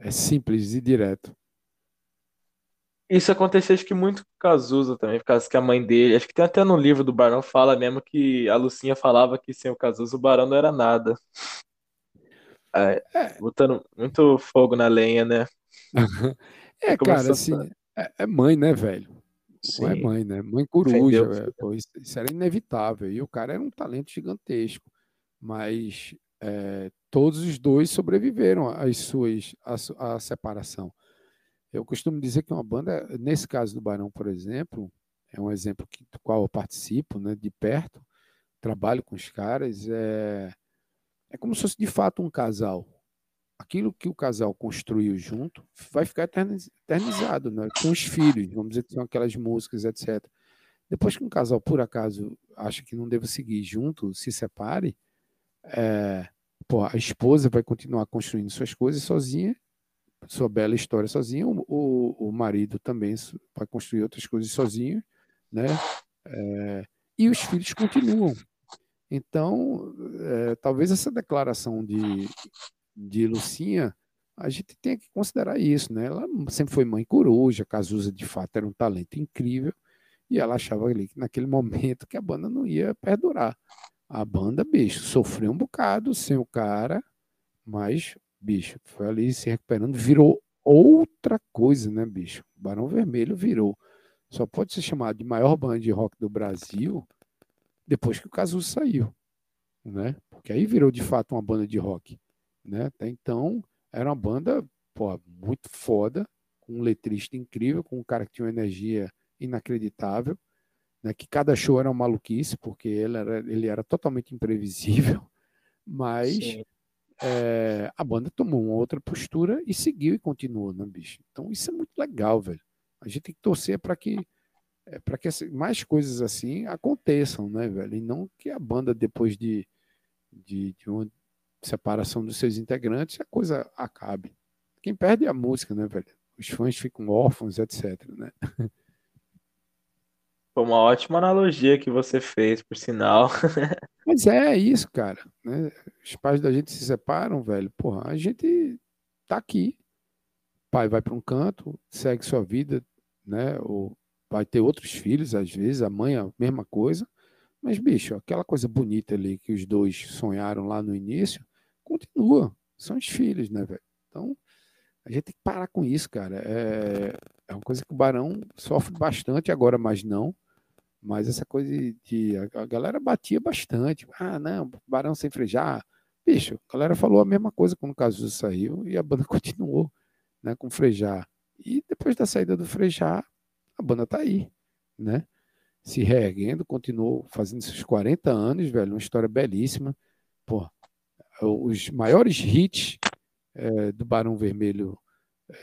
É simples e direto.
Isso aconteceu, acho que muito com o Cazuza também, por causa que a mãe dele, acho que tem até no livro do Barão, fala mesmo que a Lucinha falava que sem o Cazuza o Barão não era nada. É, é. Botando muito fogo na lenha, né?
é, cara, assim, é, é, mãe, né, velho? Sim. Não é mãe, né? Mãe coruja, é, pô, isso, isso, era inevitável. E o cara era um talento gigantesco. Mas é, todos os dois sobreviveram às suas à, à separação. Eu costumo dizer que uma banda, nesse caso do Barão, por exemplo, é um exemplo que, do qual eu participo, né, de perto, trabalho com os caras, é, é como se fosse de fato um casal. Aquilo que o casal construiu junto vai ficar eternizado, né, com os filhos, vamos dizer que são aquelas músicas, etc. Depois que um casal, por acaso, acha que não deve seguir junto, se separe, é, pô, a esposa vai continuar construindo suas coisas sozinha, sua bela história sozinha, o, o, o marido também vai construir outras coisas sozinho, né? É, e os filhos continuam. Então, é, talvez essa declaração de, de Lucinha a gente tem que considerar isso, né? Ela sempre foi mãe coruja, Cazuza de fato era um talento incrível, e ela achava ali que naquele momento que a banda não ia perdurar. A banda, bicho, sofreu um bocado sem o cara, mas, bicho, foi ali se recuperando, virou outra coisa, né, bicho? Barão Vermelho virou. Só pode ser chamado de maior banda de rock do Brasil depois que o Cazuza saiu, né? Porque aí virou de fato uma banda de rock, né? Até então era uma banda pô, muito foda, com um letrista incrível, com um cara que tinha uma energia inacreditável, né, que cada show era uma maluquice, porque ele era, ele era totalmente imprevisível, mas é, a banda tomou uma outra postura e seguiu e continuou, né, bicho? Então isso é muito legal, velho. A gente tem que torcer para que é, para que mais coisas assim aconteçam, né, velho? E não que a banda, depois de, de, de uma separação dos seus integrantes, a coisa acabe. Quem perde é a música, né, velho? Os fãs ficam órfãos, etc, né?
Foi uma ótima analogia que você fez, por sinal.
Mas é isso, cara. Né? Os pais da gente se separam, velho. Porra, a gente tá aqui. O pai vai para um canto, segue sua vida, né? Ou vai ter outros filhos, às vezes, a mãe a mesma coisa. Mas, bicho, aquela coisa bonita ali que os dois sonharam lá no início, continua. São os filhos, né, velho? Então, a gente tem que parar com isso, cara. É, é uma coisa que o Barão sofre bastante agora, mas não. Mas essa coisa de. A, galera batia bastante. Ah, não, Barão sem frejar. Bicho, a galera falou a mesma coisa quando o Cazuza saiu e a banda continuou né, com frejar. E depois da saída do frejar, a banda tá aí, né? Se reerguendo, continuou fazendo esses 40 anos, velho, uma história belíssima. Pô, os maiores hits é, do Barão Vermelho,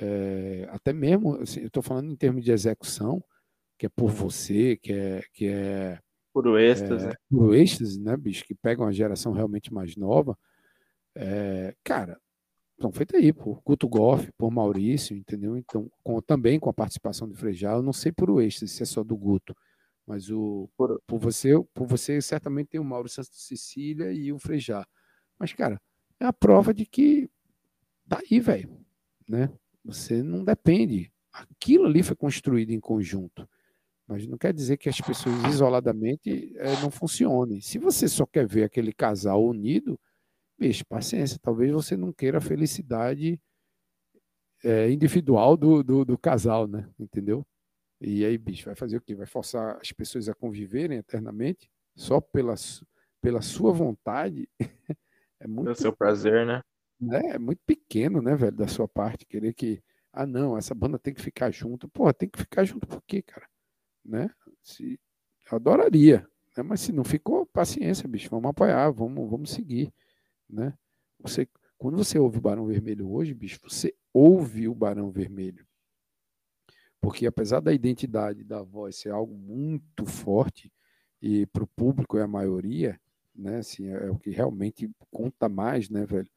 é, até mesmo, assim, eu estou falando em termos de execução, que é por você, que é. Que é
puro êxtase. É,
puro êxtase, né, bicho? Que pega uma geração realmente mais nova. É, cara, estão feitos aí por Guto Goff, por Maurício, entendeu? Então, com, também com a participação do Frejal, eu não sei por o êxtase, se é só do Guto, mas o, por, por você, por você certamente tem o Mauro Santos Cecília e o Frejá. Mas, cara, é a prova de que tá aí, velho, né? Você não depende. Aquilo ali foi construído em conjunto. Mas não quer dizer que as pessoas isoladamente é, não funcionem. Se você só quer ver aquele casal unido, bicho, paciência. Talvez você não queira a felicidade é, individual do, do, do, casal, né? Entendeu? E aí, bicho, vai fazer o quê? Vai forçar as pessoas a conviverem eternamente só pela, pela sua vontade?
é muito. Pelo seu prazer, né?
É, é muito pequeno, né, velho, da sua parte, querer que. Ah, não, essa banda tem que ficar junto. Porra, tem que ficar junto por quê, cara? né? Se, adoraria, né? mas se não ficou, paciência, bicho, vamos apoiar, vamos, vamos seguir, né? Você, quando você ouve o Barão Vermelho hoje, bicho, você ouve o Barão Vermelho. Porque apesar da identidade da voz ser algo muito forte, e para o público é a maioria, né? Assim, é, é o que realmente conta mais, né, velho?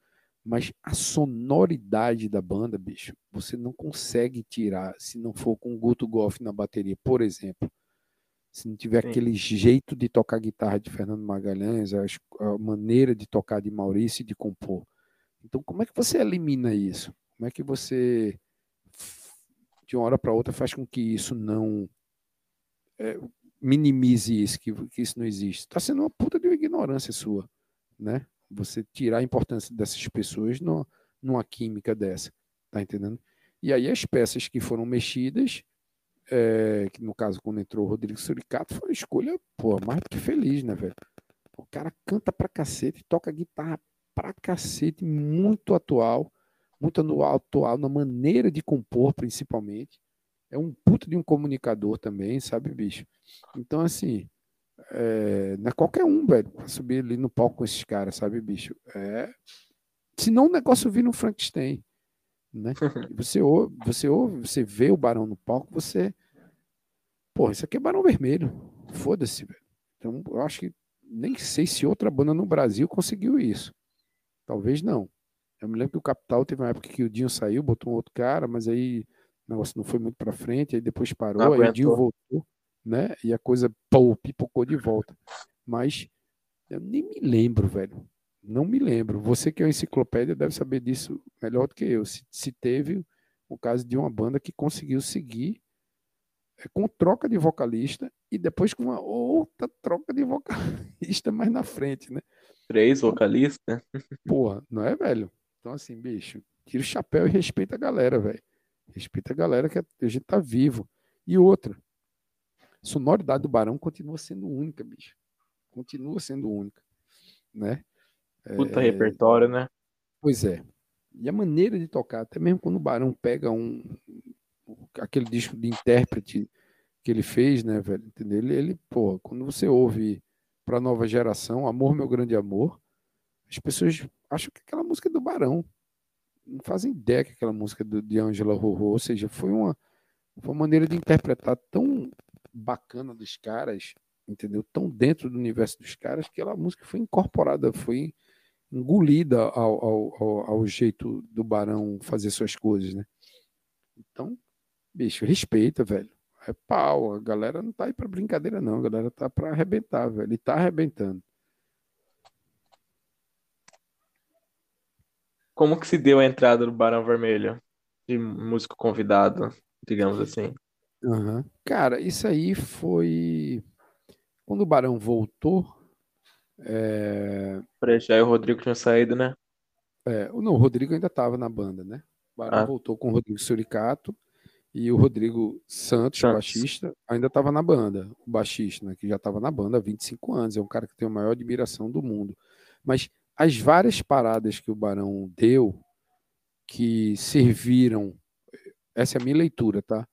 Mas a sonoridade da banda, bicho, você não consegue tirar se não for com o Guto Goff na bateria, por exemplo. Se não tiver Sim. aquele jeito de tocar guitarra de Fernando Magalhães, a, maneira de tocar de Maurício e de compor. Então, como é que você elimina isso? Como é que você, de uma hora para outra, faz com que isso não é, minimize isso, que, que isso não existe? Está sendo uma puta de ignorância sua, né? Você tirar a importância dessas pessoas no, numa química dessa, tá entendendo? E aí as peças que foram mexidas, é, que no caso quando entrou o Rodrigo Suricato, foi uma escolha, pô, mais do que feliz, né, velho? O cara canta pra cacete, toca guitarra pra cacete, muito atual, muito atual na maneira de compor, principalmente. É um puto de um comunicador também, sabe, bicho? Então, assim, é, não é qualquer um, velho, pra subir ali no palco com esses caras, sabe, bicho? É. Senão o negócio vira um Frankenstein. Né? Você ouve, você ouve, você vê o Barão no palco, você. Pô, isso aqui é Barão Vermelho. Foda-se, velho. Então, eu acho que nem sei se outra banda no Brasil conseguiu isso. Talvez não. Eu me lembro que o Capital teve uma época que o Dinho saiu, botou um outro cara, mas aí o negócio não foi muito pra frente, aí depois parou, aí o Dinho voltou né? E a coisa pô, pipocou de volta. Mas eu nem me lembro, velho. Não me lembro. Você que é uma enciclopédia deve saber disso melhor do que eu. Se, se teve o caso de uma banda que conseguiu seguir é, com troca de vocalista e depois com uma outra troca de vocalista mais na frente, né?
Três vocalistas?
Porra, não é, velho? Então, assim, bicho, tira o chapéu e respeita a galera, velho. Respeita a galera que a gente tá vivo. E outra, sonoridade do Barão continua sendo única, bicho. Continua sendo única, né?
Puta é... repertório, né?
Pois é. E a maneira de tocar, até mesmo quando o Barão pega um aquele disco de intérprete que ele fez, né, velho? Entendeu? Ele, ele pô, quando você ouve para nova geração, Amor, Meu Grande Amor, as pessoas acham que aquela música é do Barão. Não fazem ideia que aquela música é do, de Angela Rorô, ou seja, foi uma, foi uma maneira de interpretar tão bacana dos caras, entendeu? Tão dentro do universo dos caras, que aquela música foi incorporada, foi engolida ao, ao, ao, ao jeito do Barão fazer suas coisas, né? Então, bicho, respeita, velho. É pau. A galera não tá aí pra brincadeira, não. A galera tá pra arrebentar, velho. Ele tá arrebentando.
Como que se deu a entrada do Barão Vermelho? De músico convidado, digamos assim.
Uhum. Cara, isso aí foi. Quando o Barão voltou. É...
Já e o Rodrigo tinham saído, né?
É, não, o Rodrigo ainda estava na banda, né? O Barão ah. voltou com o Rodrigo Suricato e o Rodrigo Santos, Santos. baixista, ainda estava na banda. O baixista, né, que já estava na banda há 25 anos. É um cara que tem a maior admiração do mundo. Mas as várias paradas que o Barão deu, que serviram, essa é a minha leitura, tá?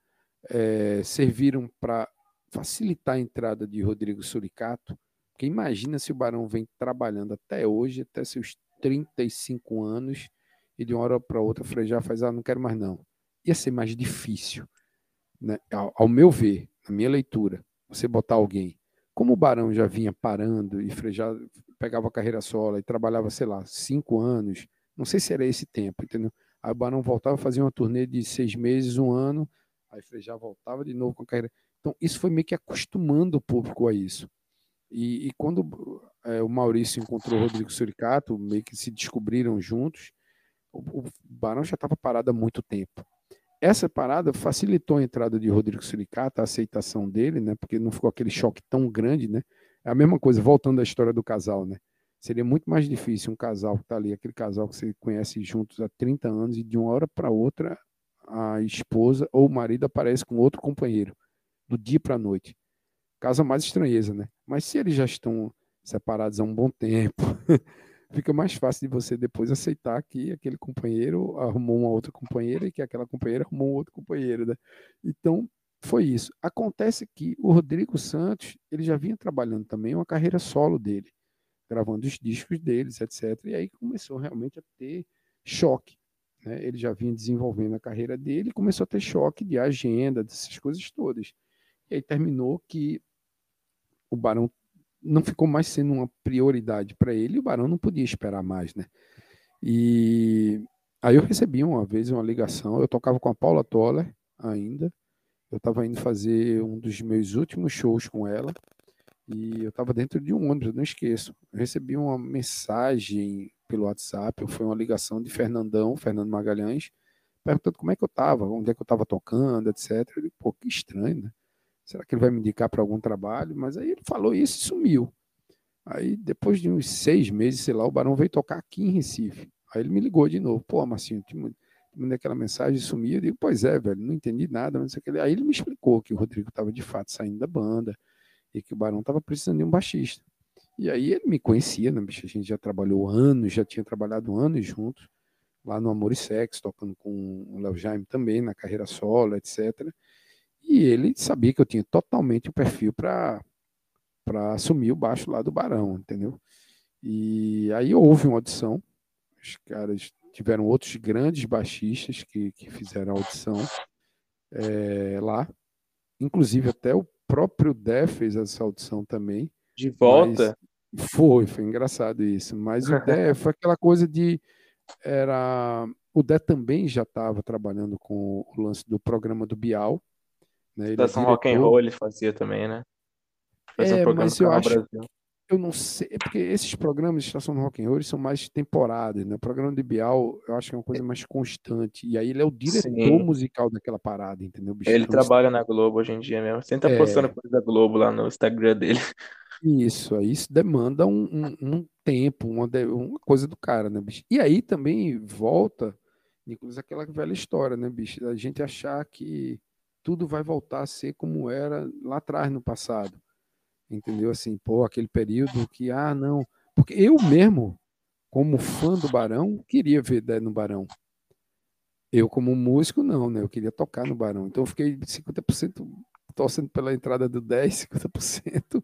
É, serviram para facilitar a entrada de Rodrigo Suricato, porque imagina se o Barão vem trabalhando até hoje, até seus 35 anos, e de uma hora para outra frejar faz, ah, não quero mais não. Ia ser mais difícil, né? ao, ao meu ver, na minha leitura, você botar alguém como o Barão já vinha parando e já pegava a carreira solo e trabalhava, sei lá, cinco anos, não sei se era esse tempo, entendeu? Aí o Barão voltava, fazia uma turnê de seis meses, um ano, aí Frejá voltava de novo com a carreira. Então, isso foi meio que acostumando o público a isso. E, e quando é, o Maurício encontrou o Rodrigo Suricato, meio que se descobriram juntos, o, o Barão já estava parado há muito tempo essa parada facilitou a entrada de Rodrigo Suricato, a aceitação dele, né? Porque não ficou aquele choque tão grande, né? É a mesma coisa, voltando à história do casal, né? Seria muito mais difícil um casal que está ali, aquele casal que você conhece juntos há 30 anos e de uma hora para outra a esposa ou o marido aparece com outro companheiro, do dia para a noite. Causa mais estranheza, né? Mas se eles já estão separados há um bom tempo, fica mais fácil de você depois aceitar que aquele companheiro arrumou uma outra companheira e que aquela companheira arrumou um outro companheiro, né? Então, foi isso. Acontece que o Rodrigo Santos, ele já vinha trabalhando também uma carreira solo dele, gravando os discos deles, etc. E aí começou realmente a ter choque. Né? Ele já vinha desenvolvendo a carreira dele começou a ter choque de agenda, dessas coisas todas. E aí terminou que o Barão não ficou mais sendo uma prioridade para ele e o Barão não podia esperar mais, né? E aí eu recebi uma vez uma ligação, eu tocava com a Paula Toller ainda, eu estava indo fazer um dos meus últimos shows com ela e eu estava dentro de um ônibus, não esqueço. Eu recebi uma mensagem pelo WhatsApp, foi uma ligação de Fernandão, Fernando Magalhães, perguntando como é que eu estava, onde é que eu estava tocando, etc. Eu disse, pô, que estranho, né? Será que ele vai me indicar para algum trabalho? Mas aí ele falou isso e sumiu. Aí, depois de uns seis meses, sei lá, o Barão veio tocar aqui em Recife. Aí ele me ligou de novo. Pô, Marcinho, te mandei aquela mensagem sumiu. Eu digo, pois é, velho, não entendi nada. Aí ele me explicou que o Rodrigo estava de fato saindo da banda e que o Barão estava precisando de um baixista. E aí ele me conhecia, né, bicho? A gente já trabalhou anos, já tinha trabalhado anos juntos, lá no Amor e Sexo, tocando com o Léo Jaime também, na carreira solo, etc. E ele sabia que eu tinha totalmente o perfil para assumir o baixo lá do Barão, entendeu? E aí houve uma audição, os caras tiveram outros grandes baixistas que, que fizeram a audição é, lá, inclusive até o próprio Dé fez essa audição também.
De volta?
Foi, foi engraçado isso. Mas o Dé foi aquela coisa de. Era, o Dé também já estava trabalhando com o lance do programa do Bial,
né? Ele Estação é Rock and Roll ele fazia também, né?
Fazia é, um programa mas eu acho, Brasil. eu não sei, é porque esses programas de Estação do Rock and Roll são mais temporadas, né? O programa de Bial, eu acho que é uma coisa mais constante. E aí ele é o diretor Sim. musical daquela parada, entendeu?
Bicho? Ele então, trabalha na Globo hoje em dia mesmo. Sempre tá é... postando coisa da Globo lá no Instagram dele.
Isso, aí isso demanda um, um, um tempo, uma, uma coisa do cara, né, bicho? E aí também volta, inclusive, aquela velha história, né, bicho? A gente achar que tudo vai voltar a ser como era lá atrás no passado entendeu? Assim, pô, aquele período que, ah, não. Porque eu mesmo, como fã do Barão, queria ver Dé no Barão. Eu, como músico, não, né? Eu queria tocar no Barão. Então, eu fiquei 50% torcendo pela entrada do 10, 50%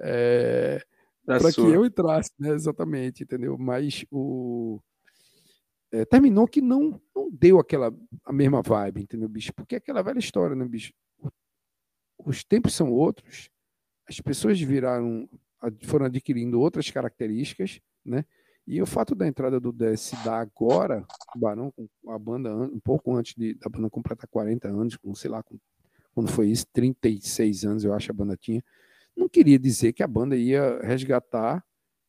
é, para que eu entrasse, né? Exatamente, entendeu? Mas o. É, terminou que não, não deu aquela a mesma vibe, entendeu, bicho? Porque é aquela velha história, né, bicho? Os tempos são outros, as pessoas viraram, foram adquirindo outras características, né? E o fato da entrada do DS dar agora, o Barão, a banda um pouco antes de, da banda completar 40 anos, com, sei lá, com, quando foi isso, 36 anos eu acho a banda tinha, não queria dizer que a banda ia resgatar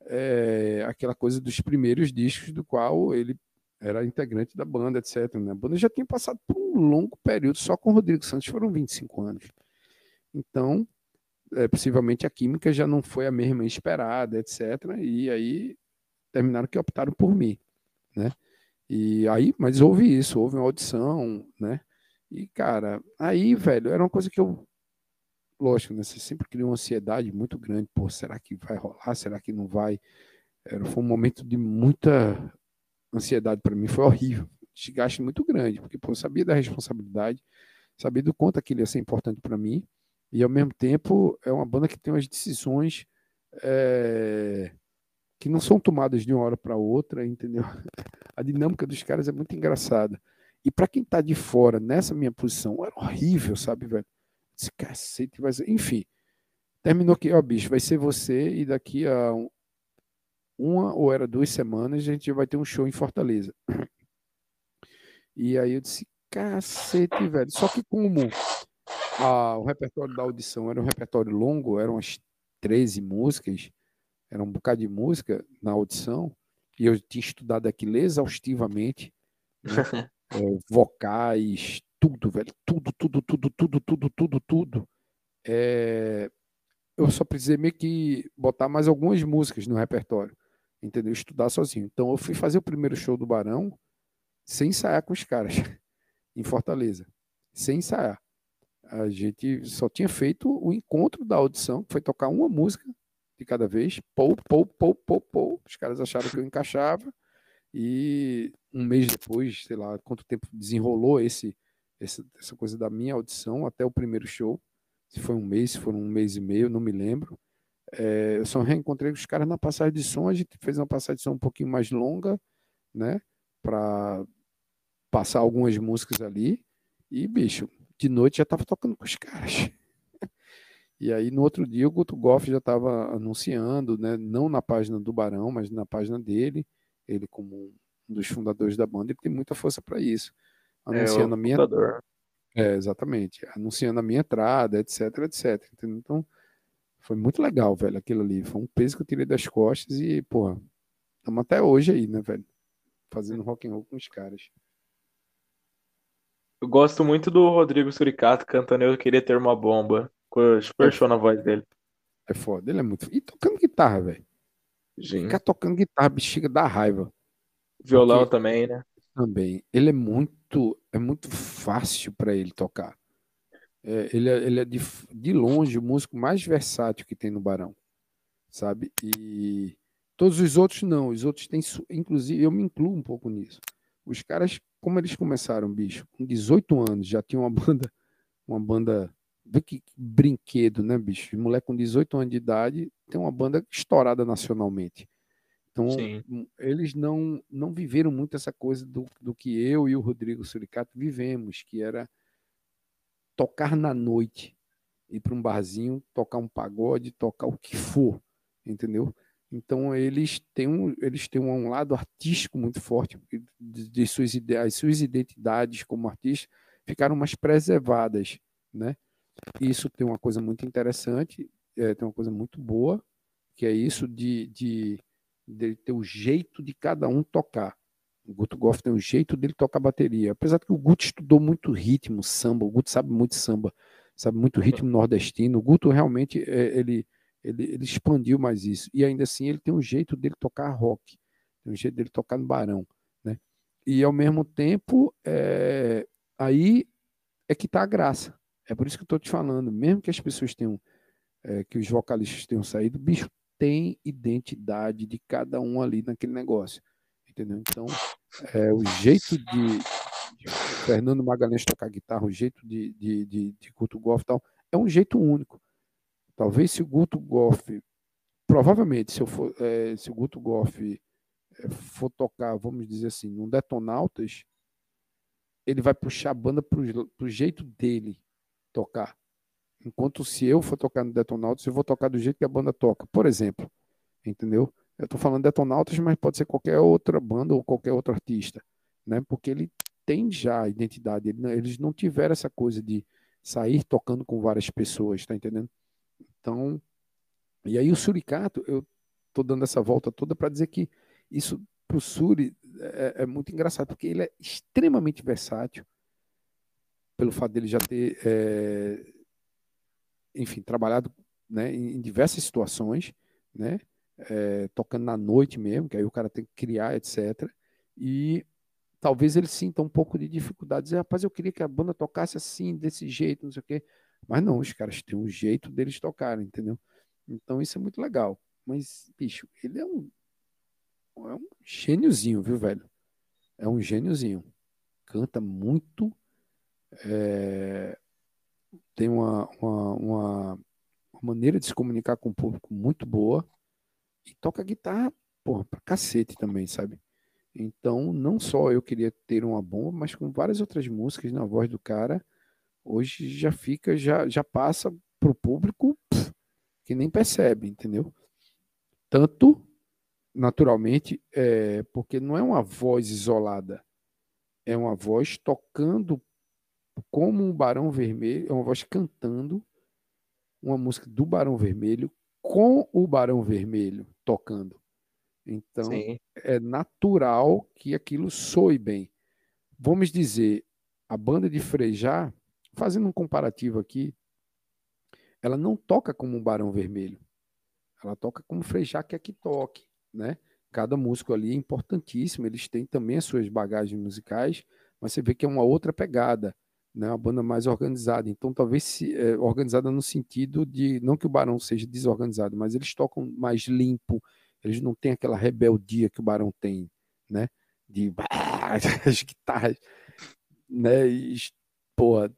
é, aquela coisa dos primeiros discos do qual ele era integrante da banda, etc. Né? A banda já tinha passado por um longo período, só com o Rodrigo Santos foram 25 anos. Então, é, possivelmente a química já não foi a mesma esperada, etc. E aí terminaram que optaram por mim, né? E aí, mas houve isso, houve uma audição, né? E cara, aí, velho, era uma coisa que eu lógico, né? Você sempre cria uma ansiedade muito grande, pô, será que vai rolar? Será que não vai? Era, foi um momento de muita ansiedade para mim, foi horrível, desgaste muito grande, porque pô, eu sabia da responsabilidade, sabia do quanto aquilo ia ser importante para mim, e ao mesmo tempo é uma banda que tem umas decisões é, que não são tomadas de uma hora para outra, entendeu? A dinâmica dos caras é muito engraçada. E para quem tá de fora, nessa minha posição, era horrível, sabe, velho? Esse cacete vai ser. Enfim, terminou que, ó, bicho, vai ser você e daqui a um, uma ou era duas semanas a gente vai ter um show em Fortaleza. E aí eu disse, cacete, velho. Só que como a, o repertório da audição era um repertório longo, eram umas 13 músicas, era um bocado de música na audição, e eu tinha estudado aquilo exaustivamente, né? é, vocais, tudo, velho, tudo, tudo, tudo, tudo, tudo, tudo, tudo. É, eu só precisei meio que botar mais algumas músicas no repertório, entendeu? Estudar sozinho. Então eu fui fazer o primeiro show do Barão sem ensaiar com os caras, em Fortaleza, sem ensaiar a gente só tinha feito o encontro da audição, que foi tocar uma música de cada vez, pou, pou, pou, pou, pou. Os caras acharam que eu encaixava. E um mês depois, sei lá quanto tempo desenrolou esse, esse essa coisa da minha audição até o primeiro show. Se foi um mês, se foram um mês e meio, não me lembro. É, eu só reencontrei os caras na passagem de som. A gente fez uma passagem de som um pouquinho mais longa, né? Para passar algumas músicas ali. E, bicho, de noite já estava tocando com os caras. E aí no outro dia o Guto Goff já estava anunciando, né, não na página do Barão, mas na página dele, ele como um dos fundadores da banda, ele tem muita força para isso. É, anunciando é, a minha fundador. É, exatamente, anunciando a minha entrada, etc, etc. Então foi muito legal, velho, aquilo ali. Foi um peso que eu tirei das costas e, porra, estamos até hoje aí, né, velho? Fazendo rock and roll com os caras.
Eu gosto muito do Rodrigo Suricato cantando Eu Queria Ter Uma Bomba. Super é. show na voz dele.
É foda, ele é muito. E tocando guitarra, velho. Ficar tocando guitarra, bexiga dá raiva.
Violão Porque... também, né?
Também. Ele é muito. É muito fácil para ele tocar. É, ele é, ele é de, de longe o músico mais versátil que tem no Barão. Sabe? E todos os outros não. Os outros têm. Inclusive, eu me incluo um pouco nisso. Os caras como eles começaram, bicho, com 18 anos, já tinha uma banda, uma banda, vê que brinquedo, né, bicho? Moleque com 18 anos de idade tem uma banda estourada nacionalmente. Então, Sim. eles não, não viveram muito essa coisa do, do que eu e o Rodrigo Suricato vivemos, que era tocar na noite, ir para um barzinho, tocar um pagode, tocar o que for, entendeu? Então eles têm um, eles têm um lado artístico muito forte de, de suas ideias, suas identidades como artistas ficaram mais preservadas, né? Isso tem uma coisa muito interessante, é, tem uma coisa muito boa que é isso de, de, de ter o jeito de cada um tocar. O Guto Goff tem o jeito dele tocar bateria. Apesar de que o Guto estudou muito ritmo, samba, o Guto sabe muito samba, sabe muito ritmo nordestino. O Guto realmente é, ele, ele, ele expandiu mais isso. E ainda assim ele tem um jeito dele tocar rock, tem um jeito dele tocar no Barão. Né? E ao mesmo tempo, é, aí é que está a graça. É por isso que eu estou te falando, mesmo que as pessoas tenham, é, que os vocalistas tenham saído, bicho, tem identidade de cada um ali naquele negócio. Entendeu? Então, é, o jeito de, de, Fernando Magalhães tocar guitarra, o jeito de, de, de, de Guto Goff tal, é um jeito único. Talvez se o Guto Goff, provavelmente, se, eu for, é, se o Guto Goff é, for tocar, vamos dizer assim, num Detonautas, ele vai puxar a banda para o jeito dele tocar. Enquanto se eu for tocar no Detonautas, eu vou tocar do jeito que a banda toca. Por exemplo, entendeu? Eu estou falando Detonautas, mas pode ser qualquer outra banda ou qualquer outro artista, né? Porque ele tem já a identidade. Eles não tiveram essa coisa de sair tocando com várias pessoas, tá entendendo? Então, e aí o Suricato, eu tô dando essa volta toda para dizer que isso pro Suri é, é, muito engraçado, porque ele é extremamente versátil, pelo fato dele já ter, é, enfim, trabalhado né, em diversas situações, né, é, tocando na noite mesmo, que aí o cara tem que criar, etc. E talvez ele sinta um pouco de dificuldade, dizer, rapaz, eu queria que a banda tocasse assim, desse jeito, não sei o quê. Mas não, os caras têm um jeito deles tocarem, entendeu? Então isso é muito legal. Mas, bicho, ele é um, é um gêniozinho, viu, velho? É um gêniozinho. Canta muito. É... Tem uma, uma, uma, maneira de se comunicar com o público muito boa. E toca guitarra, porra, pra cacete também, sabe? Então, não só eu queria ter uma bomba, mas com várias outras músicas na voz do cara, hoje já fica, já, já passa pro público pff, que nem percebe, entendeu? Tanto naturalmente, é, porque não é uma voz isolada, é uma voz tocando como um Barão Vermelho, é uma voz cantando uma música do Barão Vermelho com o Barão Vermelho tocando. Então, Sim. é natural que aquilo soe bem. Vamos dizer, a banda de Frejá, fazendo um comparativo aqui, ela não toca como um Barão Vermelho. Ela toca como Frejá quer que toque né? Cada músico ali é importantíssimo, eles têm também as suas bagagens musicais, mas você vê que é uma outra pegada, né? Uma banda mais organizada. Então, talvez se, é, organizada no sentido de não que o Barão seja desorganizado, mas eles tocam mais limpo, eles não têm aquela rebeldia que o Barão tem, né? De as guitarras, né? Porra,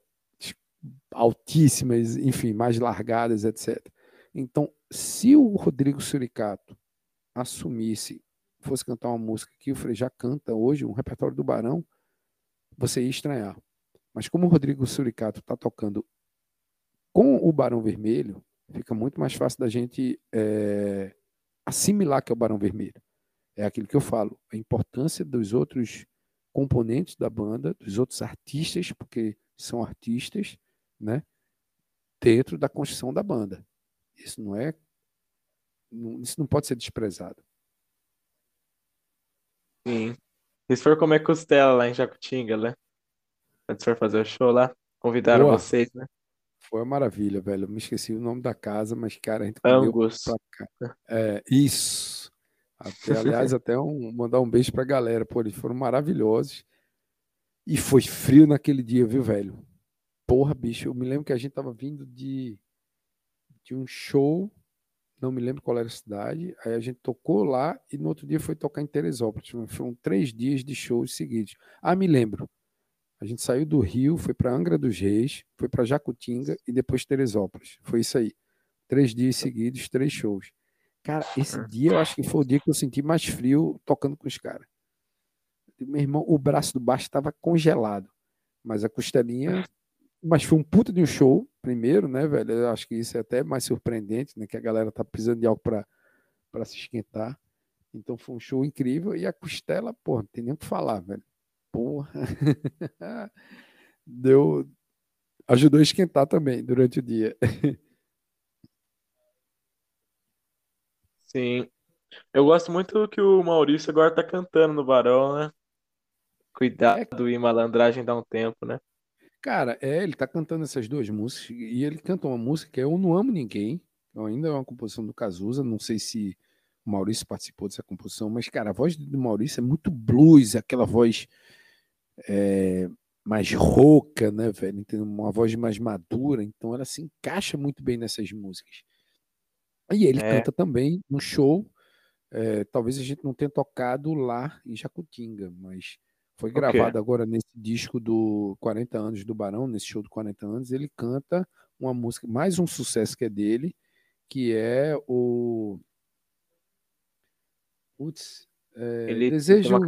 altíssimas, enfim, mais largadas, etc. Então, se o Rodrigo Suricato assumisse, fosse cantar uma música que o Frejá canta hoje, um repertório do Barão, você ia estranhar. Mas como o Rodrigo Suricato está tocando com o Barão Vermelho, fica muito mais fácil da gente é, assimilar que é o Barão Vermelho. É aquilo que eu falo, a importância dos outros componentes da banda, dos outros artistas, porque são artistas, né, dentro da construção da banda. Isso não é isso não pode ser desprezado.
Sim. E se for comer costela lá em Jacutinga, né? Quando for fazer o show lá, convidaram Boa. vocês, né?
Foi uma maravilha, velho. Eu me esqueci o nome da casa, mas, cara, a gente cá. É, isso. Até, aliás, até um, mandar um beijo pra galera. Pô, eles foram maravilhosos. E foi frio naquele dia, viu, velho? Porra, bicho, eu me lembro que a gente tava vindo de, de um show não me lembro qual era a cidade. Aí a gente tocou lá e no outro dia foi tocar em Teresópolis. Foram três dias de shows seguidos. Ah, me lembro. A gente saiu do Rio, foi para Angra dos Reis, foi para Jacutinga e depois Teresópolis. Foi isso aí. Três dias seguidos, três shows. Cara, esse é. dia eu acho que foi o dia que eu senti mais frio tocando com os caras. Meu irmão, o braço do baixo estava congelado, mas a costelinha mas foi um puta de um show, primeiro, né, velho? Eu acho que isso é até mais surpreendente, né? Que a galera tá precisando de algo para se esquentar. Então foi um show incrível. E a costela, porra, não tem nem o que falar, velho. Porra. Deu. Ajudou a esquentar também durante o dia.
Sim. Eu gosto muito que o Maurício agora tá cantando no Barão, né?
É,
Cuidado e malandragem dá um tempo, né?
cara, é, ele tá cantando essas duas músicas e ele canta uma música que é Eu Não Amo Ninguém, ainda é uma composição do Cazuza, não sei se o Maurício participou dessa composição, mas, cara, a voz do Maurício é muito blues, aquela voz é, mais rouca, né, velho? Tem uma voz mais madura, então ela se encaixa muito bem nessas músicas. E ele
É,
canta também no show. é, talvez a gente não tenha tocado lá em Jacutinga, mas foi gravado agora nesse disco do 40 anos do Barão, nesse show do 40 anos. Ele canta uma música, mais um sucesso que é dele, que é o. Putz, é,
Ele, uma,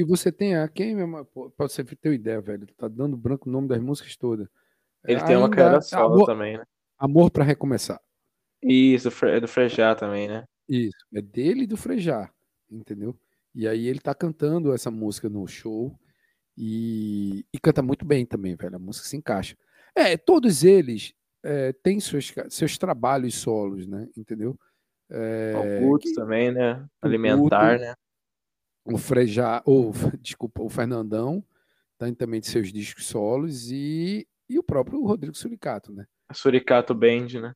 Que você tenha. Quem, mesmo? Pra você ter uma ideia, velho. Tá dando branco o nome das músicas todas. É,
ele tem uma carreira
ainda.
solo
Amor,
também, né?
amor para recomeçar.
Isso, é do Frejá também, né?
Isso, é dele e do Frejá, entendeu? E aí ele tá cantando essa música no show e, e canta muito bem também, velho. A música se encaixa. É, todos eles é, têm seus, seus trabalhos solos, né? Entendeu? É,
também, né? Alimentar, né?
O Frejá, ou desculpa, o Fernandão tem também de seus discos solos e, e o próprio Rodrigo Suricato, né?
Suricato Band, né?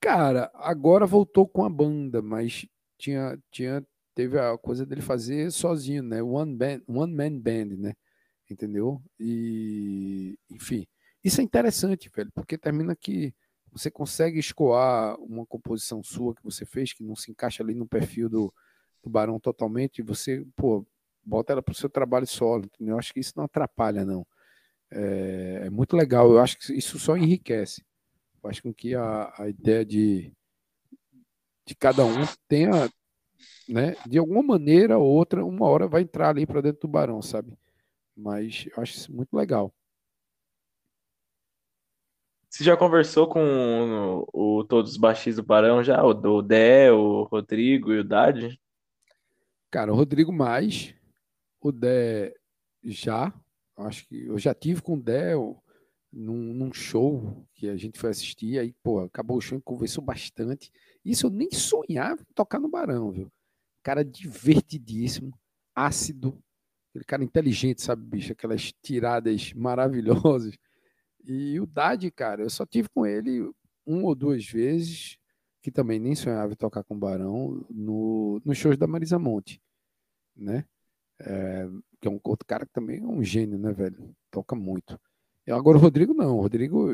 Cara, agora voltou com a banda, mas tinha, tinha, teve a coisa dele fazer sozinho, né? One band, one man band, né? Entendeu? E, enfim, isso é interessante, velho, porque termina que você consegue escoar uma composição sua que você fez, que não se encaixa ali no perfil do, do Barão totalmente, você, pô, bota ela pro seu trabalho solo, entendeu? Eu acho que isso não atrapalha, não. É, é muito legal, eu acho que isso só enriquece. Faz com que a, a ideia de, de cada um tenha, né, de alguma maneira ou outra, uma hora vai entrar ali para dentro do barão, sabe? Mas eu acho isso muito legal.
Você já conversou com o, o- todos os baixistas do Barão já? O, o Dé, o Rodrigo e o Dade?
Cara, o Rodrigo mais, o Dé já, acho que eu já tive com o Dé num, num show que a gente foi assistir, aí, pô, acabou o show e conversou bastante. Isso eu nem sonhava em tocar no Barão, viu? Cara divertidíssimo, ácido, aquele cara inteligente, sabe, bicho? Aquelas tiradas maravilhosas. E o Dade, cara, eu só tive com ele uma ou duas vezes, que também nem sonhava em tocar com o Barão, no, nos shows da Marisa Monte, né? É, que é um outro cara que também é um gênio, né, velho? Toca muito. E agora o Rodrigo não, o Rodrigo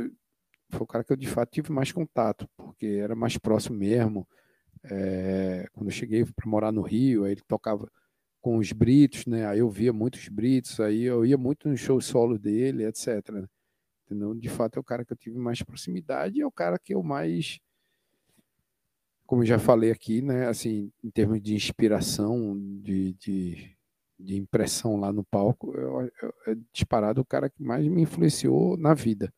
foi o cara que eu de fato tive mais contato, porque era mais próximo mesmo. É, quando eu cheguei para morar no Rio, aí ele tocava com os Britos, né? Aí eu via muitos Britos, aí eu ia muito no show solo dele, etc. né? Entendeu? De fato é o cara que eu tive mais proximidade e é o cara que eu mais, como já falei aqui, né? Assim, em termos de inspiração, de, de, de impressão lá no palco, eu, eu, é disparado o cara que mais me influenciou na vida.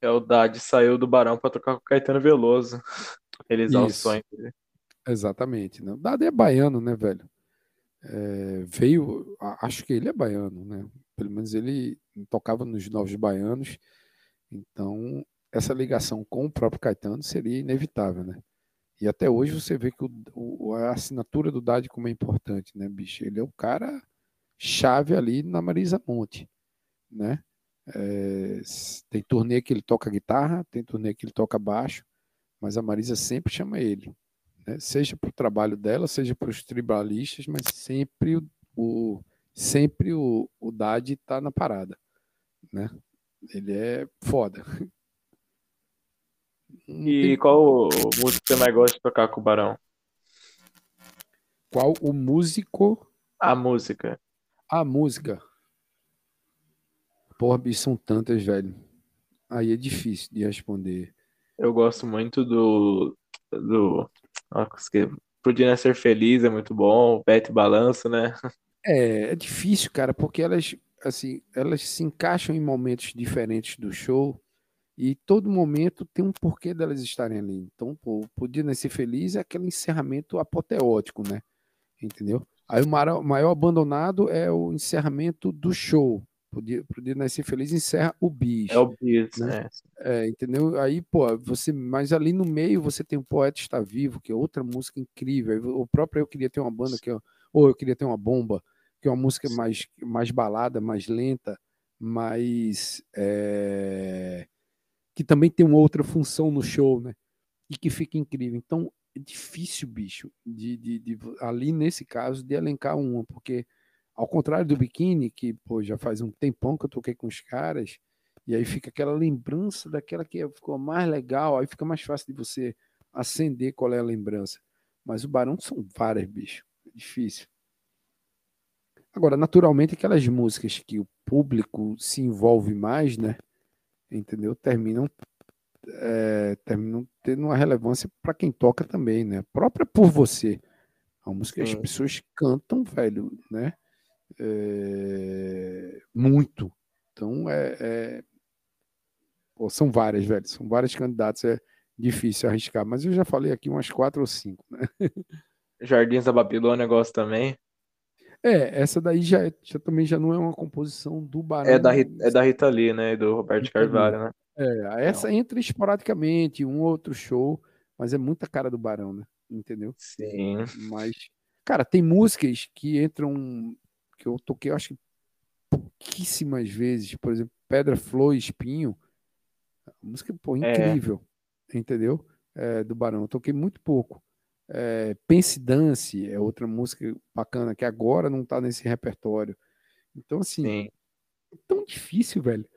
É o Dade saiu do Barão pra tocar com o Caetano Veloso. Realizar o
Isso,
sonho dele.
exatamente. Né? O Dado é baiano, né, velho? É, veio, acho que ele é baiano, né? Pelo menos ele tocava nos Novos Baianos, então essa ligação com o próprio Caetano seria inevitável, né? E até hoje você vê que o, o- a assinatura do Dade como é importante, né, bicho? Ele é o cara chave ali na Marisa Monte, né? É, tem turnê que ele toca guitarra, tem turnê que ele toca baixo, mas a Marisa sempre chama ele, né? Seja para o trabalho dela, seja para os tribalistas, mas sempre o, o- sempre o, o Dade está na parada, né? Ele é foda.
E
tem
qual o- música que você mais gosta de tocar com o Barão?
qual o músico,
A música.
a música. Porra, bicho, são tantas, velho. Aí é difícil de responder.
Eu gosto muito do. do. Podia ser feliz, é muito bom. Bete Balanço, né?
É, é difícil, cara, porque elas, assim, elas se encaixam em momentos diferentes do show e todo momento tem um porquê delas estarem ali. Então, pô, o Podia Nascer Feliz é aquele encerramento apoteótico, né? Entendeu? Aí o maior, maior abandonado é o encerramento do show, Pro dia, pro dia Nascer Feliz encerra o bis.
É o bis, né?
É, entendeu? Aí, pô, você, mas ali no meio você tem o Poeta Está Vivo, que é outra música incrível. O próprio Eu Queria Ter uma Banda, que é, ou Eu Queria Ter uma Bomba, que é uma música mais, mais balada, mais lenta, mas é, que também tem uma outra função no show, né? E que fica incrível. Então, é difícil, bicho, de, de, de ali nesse caso, de elencar uma, porque ao contrário do biquíni, que pô, já faz um tempão que eu toquei com os caras, e aí fica aquela lembrança daquela que ficou mais legal, aí fica mais fácil de você acender qual é a lembrança. Mas o Barão são várias, bicho. É difícil. Agora, naturalmente, aquelas músicas que o público se envolve mais, né? Entendeu? Terminam, é, terminam tendo uma relevância para quem toca também, né? Própria por você. A música as pessoas cantam, velho, né? É, muito. Então, é, é pô, são várias, velho. São vários candidatos. É difícil arriscar. Mas eu já falei aqui umas quatro ou cinco, né?
Jardins da Babilônia gosto também.
É, essa daí já, já também já não é uma composição do Barão.
É da, é da Rita Lee, né? E do Roberto Carvalho, né?
É, essa não. entra esporadicamente, um outro show, mas é muita cara do Barão, né? Entendeu?
Sim.
Mas, cara, tem músicas que entram que eu toquei, eu acho que pouquíssimas vezes, por exemplo, Pedra, Flor e Espinho, música pô, é. incrível, é. entendeu? É, do Barão, eu toquei muito pouco. É, Pense Dance é outra música bacana que agora não tá nesse repertório. Então, assim, Sim. é tão difícil, velho.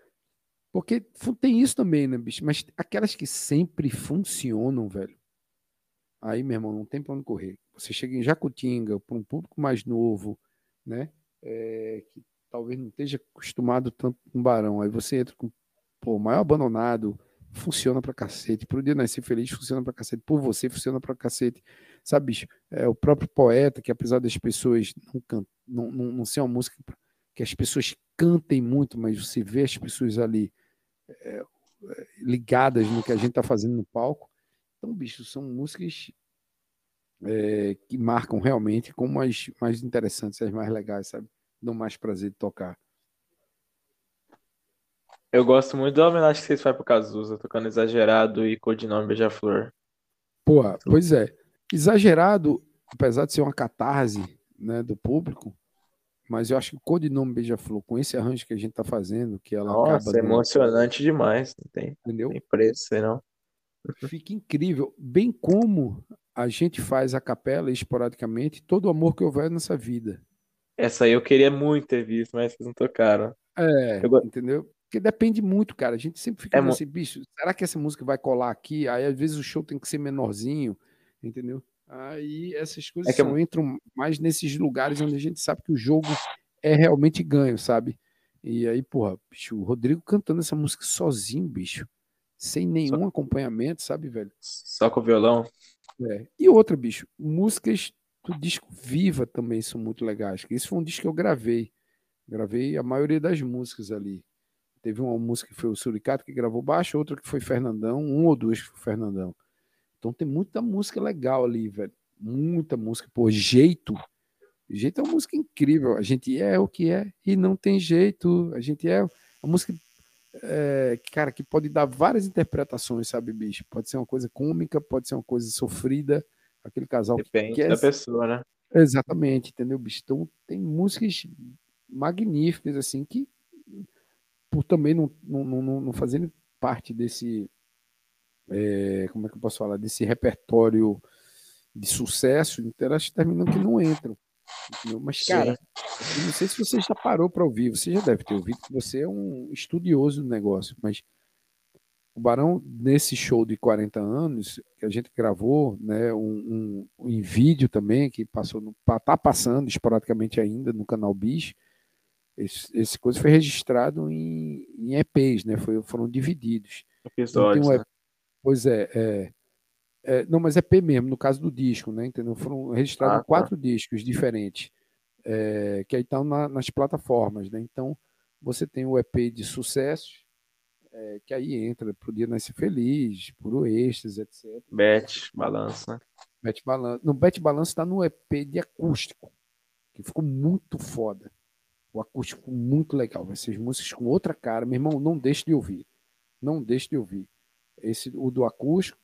Porque tem isso também, né, bicho? Mas aquelas que sempre funcionam, velho. Aí, meu irmão, não tem pra onde correr. Você chega em Jacutinga, para um público mais novo, né? é, que talvez não esteja acostumado tanto com Barão. Aí você entra com o maior abandonado, funciona pra cacete. Pro dia nascer feliz, funciona pra cacete. Por você, funciona pra cacete. Sabe, bicho? É, o próprio poeta, que apesar das pessoas não, can... não, não, não ser uma música que as pessoas cantem muito, mas você vê as pessoas ali é, ligadas no que a gente tá fazendo no palco. Então, bicho, são músicas é, que marcam realmente como as mais interessantes, as mais legais, sabe? Dão mais prazer de tocar.
Eu gosto muito da homenagem que vocês fazem pro Cazuza, tocando Exagerado e Codinome Beija-Flor.
Pô, pois é. Exagerado, apesar de ser uma catarse né, do público, mas eu acho que o Codinome Beija-Flor, com esse arranjo que a gente tá fazendo, que ela
Nossa,
acaba...
é emocionante demais. Não tem, Entendeu? tem preço, não.
Fica incrível. Bem como a gente faz a capela esporadicamente todo o amor que houver nessa vida.
Essa aí eu queria muito ter visto, mas vocês não tocaram.
É, eu... entendeu? Porque depende muito, cara. A gente sempre fica é assim, bicho, será que essa música vai colar aqui? Aí às vezes o show tem que ser menorzinho, entendeu? Aí essas coisas é que só entram mais nesses lugares onde a gente sabe que o jogo é realmente ganho, sabe? E aí, porra, bicho, o Rodrigo cantando essa música sozinho, bicho, sem nenhum só... acompanhamento, sabe, velho?
Só com o violão.
É. E outra, bicho, músicas do disco Viva também são muito legais. Esse foi um disco que eu gravei. Gravei a maioria das músicas ali. Teve uma música que foi o Suricato que gravou baixo, outra que foi Fernandão, um ou duas que foi Fernandão. Então tem muita música legal ali, velho. Muita música. Pô, Jeito. Jeito é uma música incrível. A gente é o que é e não tem jeito. A gente é. A música é, cara, que pode dar várias interpretações, sabe, bicho? Pode ser uma coisa cômica, pode ser uma coisa sofrida. Aquele casal
Depende
que
da é... pessoa, né?
Exatamente, entendeu, bicho? Então tem músicas magníficas, assim, que por também não, não, não, não fazerem parte desse. É, como é que eu posso falar? Desse repertório de sucesso, então elas terminam que não entram. Entendeu? Mas, cara, eu não sei se você já parou para ouvir, você já deve ter ouvido, que você é um estudioso do negócio, mas o Barão, nesse show de 40 anos, que a gente gravou, né, um, um, em vídeo também, que passou, no, tá passando esporadicamente ainda no canal Bis, esse, esse coisa foi registrado em, em EPs, né, foi, foram divididos.
Episódios, então, um,
né? Pois é, é é, não, mas é P mesmo, no caso do disco, né? Entendeu? Foram registrados ah, tá. quatro discos diferentes, é, que aí estão na, nas plataformas, né? Então, você tem o EP de sucessos, é, que aí entra pro Dia Nascer Feliz, Puro Êxtase, etc.
Bet, Balanço, né?
Bet Balanço. No Bet Balanço está no EP de acústico, que ficou muito foda. O acústico muito legal. Essas músicas com outra cara. Meu irmão, não deixe de ouvir. Não deixe de ouvir. Esse, o do acústico,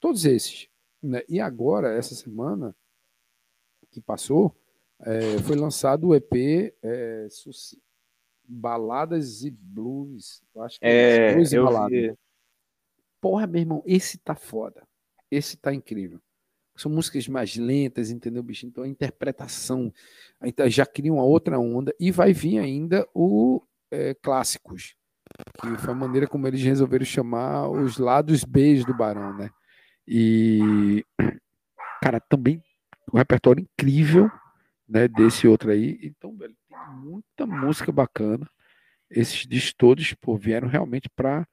todos esses. Né? E agora, essa semana que passou, é, foi lançado o EP é, Baladas e Blues.
Eu acho que é, é blues e baladas. Vi.
Porra, meu irmão, esse tá foda. Esse tá incrível. São músicas mais lentas, entendeu, bicho? Então a interpretação já cria uma outra onda e vai vir ainda o é, clássicos, que foi a maneira como eles resolveram chamar os lados B do Barão, né? E cara, também um repertório incrível, né, desse outro aí. Então, velho, tem muita música bacana. Esses discos todos, pô, vieram realmente para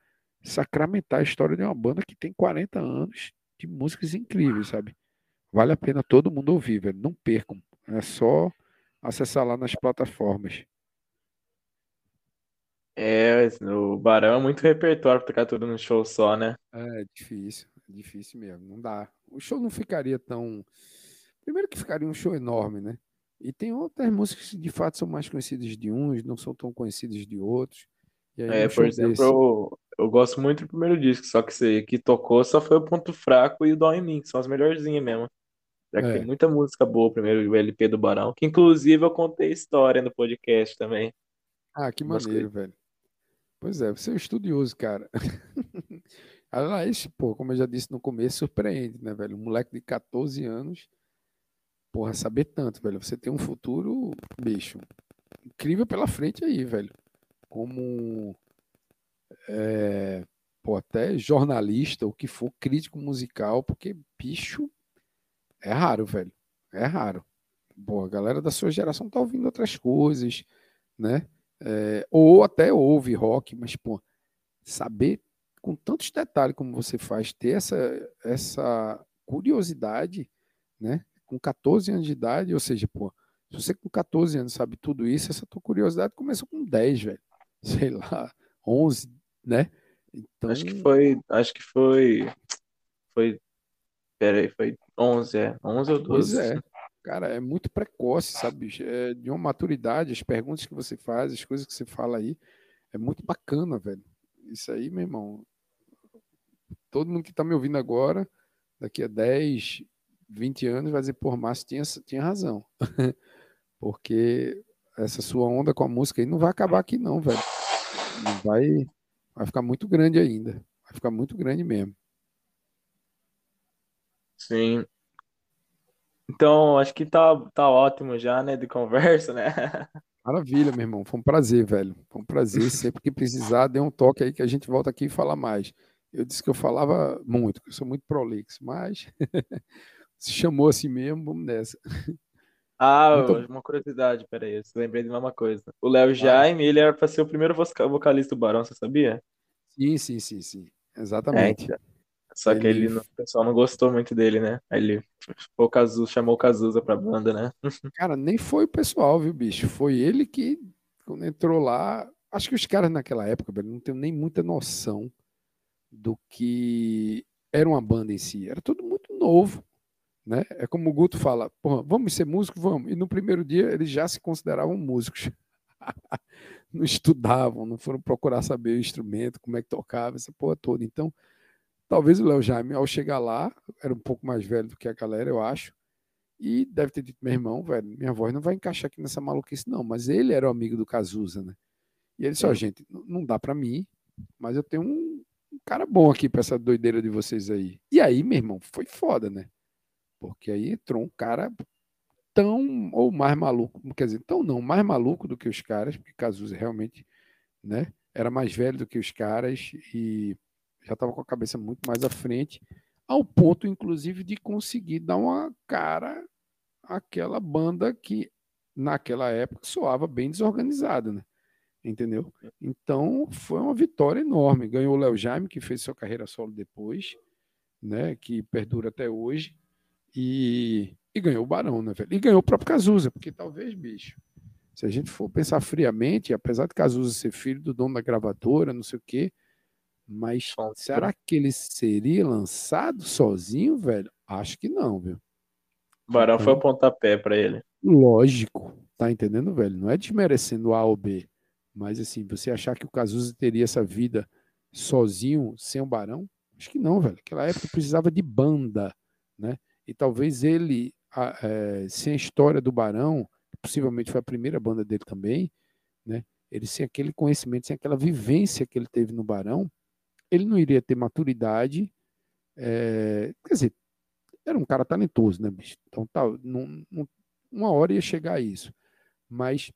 sacramentar a história de uma banda que tem 40 anos de músicas incríveis, sabe? Vale a pena todo mundo ouvir, velho. Não percam. É só acessar lá nas plataformas.
É, o Barão é muito repertório pra tocar tudo no show só, né?
É difícil, é difícil mesmo. Não dá. O show não ficaria tão. Primeiro que ficaria um show enorme, né? E tem outras músicas que de fato são mais conhecidas de uns, não são tão conhecidas de outros.
é, por exemplo, desse... eu, eu gosto muito do primeiro disco, só que você que tocou só foi o ponto fraco e o Dó em mim, que são as melhorzinhas mesmo. Já que é. tem muita música boa, primeiro o LP do Barão, que inclusive eu contei história no podcast também.
Ah, que maneiro, velho. Pois é, você é um estudioso, cara. Aliás, pô, como eu já disse no começo, surpreende, né, velho? Um moleque de 14 anos, porra, saber tanto, velho. Você tem um futuro, bicho, incrível pela frente aí, velho. Como, é, pô, até jornalista, o que for, crítico musical, porque, bicho, é raro, velho. É raro. Pô, a galera da sua geração tá ouvindo outras coisas, né? É, ou até ouve rock, mas, pô, saber com tantos detalhes como você faz, ter essa, essa curiosidade, né? Com 14 anos de idade, ou seja, pô, se você com 14 anos sabe tudo isso, essa tua curiosidade começou com 10, velho. Sei lá, 11, né?
Então... Acho que foi, acho que foi, foi, peraí, foi 11, é. 11 ou 12.
Pois é. Cara, é muito precoce, sabe? É de uma maturidade, as perguntas que você faz, as coisas que você fala aí, é muito bacana, velho. Isso aí, meu irmão. Todo mundo que tá me ouvindo agora, daqui a 10, 20 anos, vai dizer, por Márcio tinha, tinha razão. Porque essa sua onda com a música aí não vai acabar aqui, não, velho. Vai, vai ficar muito grande ainda. Vai ficar muito grande mesmo.
Sim. Então, acho que tá, tá ótimo já, né, de conversa, né?
Maravilha, meu irmão. Foi um prazer, velho. Foi um prazer. Sempre que precisar, dê um toque aí que a gente volta aqui e fala mais. Eu disse que eu falava muito, que eu sou muito prolixo, mas se chamou assim mesmo, vamos nessa.
Ah, muito... uma curiosidade, peraí, eu lembrei de uma coisa. O Léo Jaime, ele era para ser o primeiro vocalista do Barão, você sabia?
Sim, sim, sim, sim. Exatamente.
É, então. Só que ele, o pessoal não gostou muito dele, né? Aí ele o Cazuza, chamou o Cazuza pra banda, né?
Cara, nem foi o pessoal, viu, bicho? Foi ele que, quando entrou lá. Acho que os caras naquela época, velho, não tem nem muita noção do que era uma banda em si. Era tudo muito novo. Né? É como o Guto fala, vamos ser músicos? Vamos. E no primeiro dia eles já se consideravam músicos. não estudavam, não foram procurar saber o instrumento, como é que tocava, essa porra toda. Então, Talvez o Léo Jaime, ao chegar lá, era um pouco mais velho do que a galera, eu acho. E deve ter dito, meu irmão, velho, minha voz não vai encaixar aqui nessa maluquice, não. Mas ele era o amigo do Cazuza, né? E ele disse, ó, oh, gente, não dá para mim, mas eu tenho um, um cara bom aqui pra essa doideira de vocês aí. E aí, meu irmão, foi foda, né? Porque aí entrou um cara tão ou mais maluco, quer dizer, tão não, mais maluco do que os caras, porque Cazuza realmente, né, era mais velho do que os caras e já estava com a cabeça muito mais à frente, ao ponto, inclusive, de conseguir dar uma cara àquela banda que, naquela época, soava bem desorganizada, né? Entendeu? Então, foi uma vitória enorme. Ganhou o Léo Jaime, que fez sua carreira solo depois, né? Que perdura até hoje. E, e ganhou o Barão, né, velho? E ganhou o próprio Cazuza, porque talvez, bicho, se a gente for pensar friamente, apesar de Cazuza ser filho do dono da gravadora, não sei o quê, mas será que ele seria lançado sozinho, velho? Acho que não, viu?
O Barão então, foi o pontapé para ele.
Lógico. Tá entendendo, velho? Não é desmerecendo A ou B, mas assim, você achar que o Cazuza teria essa vida sozinho, sem o Barão? Acho que não, velho. Naquela época precisava de banda, né? E talvez ele, é, sem a história do Barão, possivelmente foi a primeira banda dele também, né? Ele sem aquele conhecimento, sem aquela vivência que ele teve no Barão, ele não iria ter maturidade. É, quer dizer, era um cara talentoso, né, bicho? Então, tá, uma hora ia chegar a isso. Mas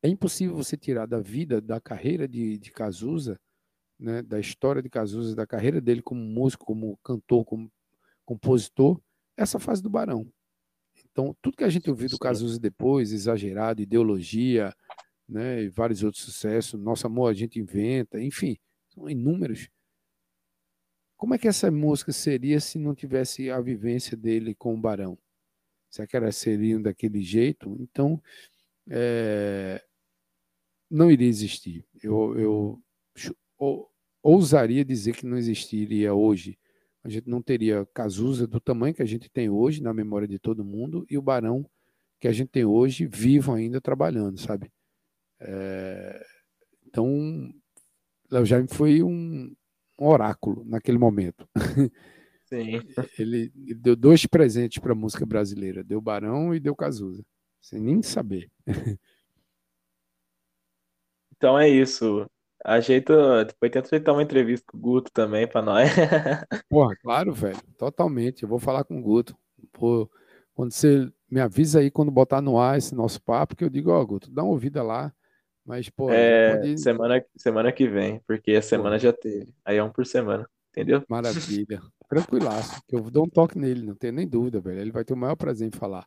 é impossível você tirar da vida, da carreira de, de Cazuza, né, da história de Cazuza, da carreira dele como músico, como cantor, como compositor, essa fase do Barão. Então, tudo que a gente ouviu do Cazuza depois, exagerado, ideologia, né, e vários outros sucessos, Nosso Amor a gente inventa, enfim, são inúmeros. Como é que essa música seria se não tivesse a vivência dele com o Barão? Será que elas seriam daquele jeito? Então, é, não iria existir. Eu, eu ousaria dizer que não existiria hoje. A gente não teria Cazuza do tamanho que a gente tem hoje, na memória de todo mundo, e o Barão que a gente tem hoje, vivo ainda trabalhando, sabe? É, então, Léo Jaime foi um, um, oráculo naquele momento.
Sim.
Ele, ele deu dois presentes para a música brasileira: deu Barão e deu Cazuza, sem nem saber.
Então é isso. Ajeita, depois tenta ajeitar uma entrevista com o Guto também para nós.
Porra, claro, velho, totalmente. Eu vou falar com o Guto. Pô, quando você me avisa aí quando botar no ar esse nosso papo, que eu digo, ó, oh, Guto, dá uma ouvida lá. Mas, pô,
é, pode... semana, semana que vem, porque a semana pô. já teve. Aí é um por semana, entendeu?
Maravilha. Tranquilaço, que eu dou um toque nele, não tenho nem dúvida, velho. Ele vai ter o maior prazer em falar.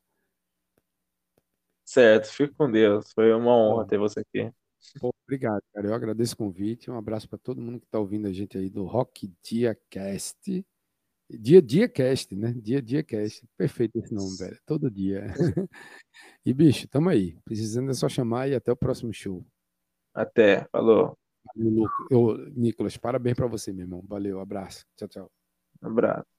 Certo, fico com Deus. Foi uma honra pô. ter você aqui.
Pô, obrigado, cara. Eu agradeço o convite. Um abraço para todo mundo que está ouvindo a gente aí do Rock Dia Cast. Dia Dia Cast, né? Dia Dia Cast. Perfeito esse nome, velho. Todo dia. e, bicho, tamo aí. Precisando é só chamar e até o próximo show.
Até. Falou.
Valeu, Nicolas. Parabéns para você, meu irmão. Valeu, abraço. Tchau, tchau.
Um abraço.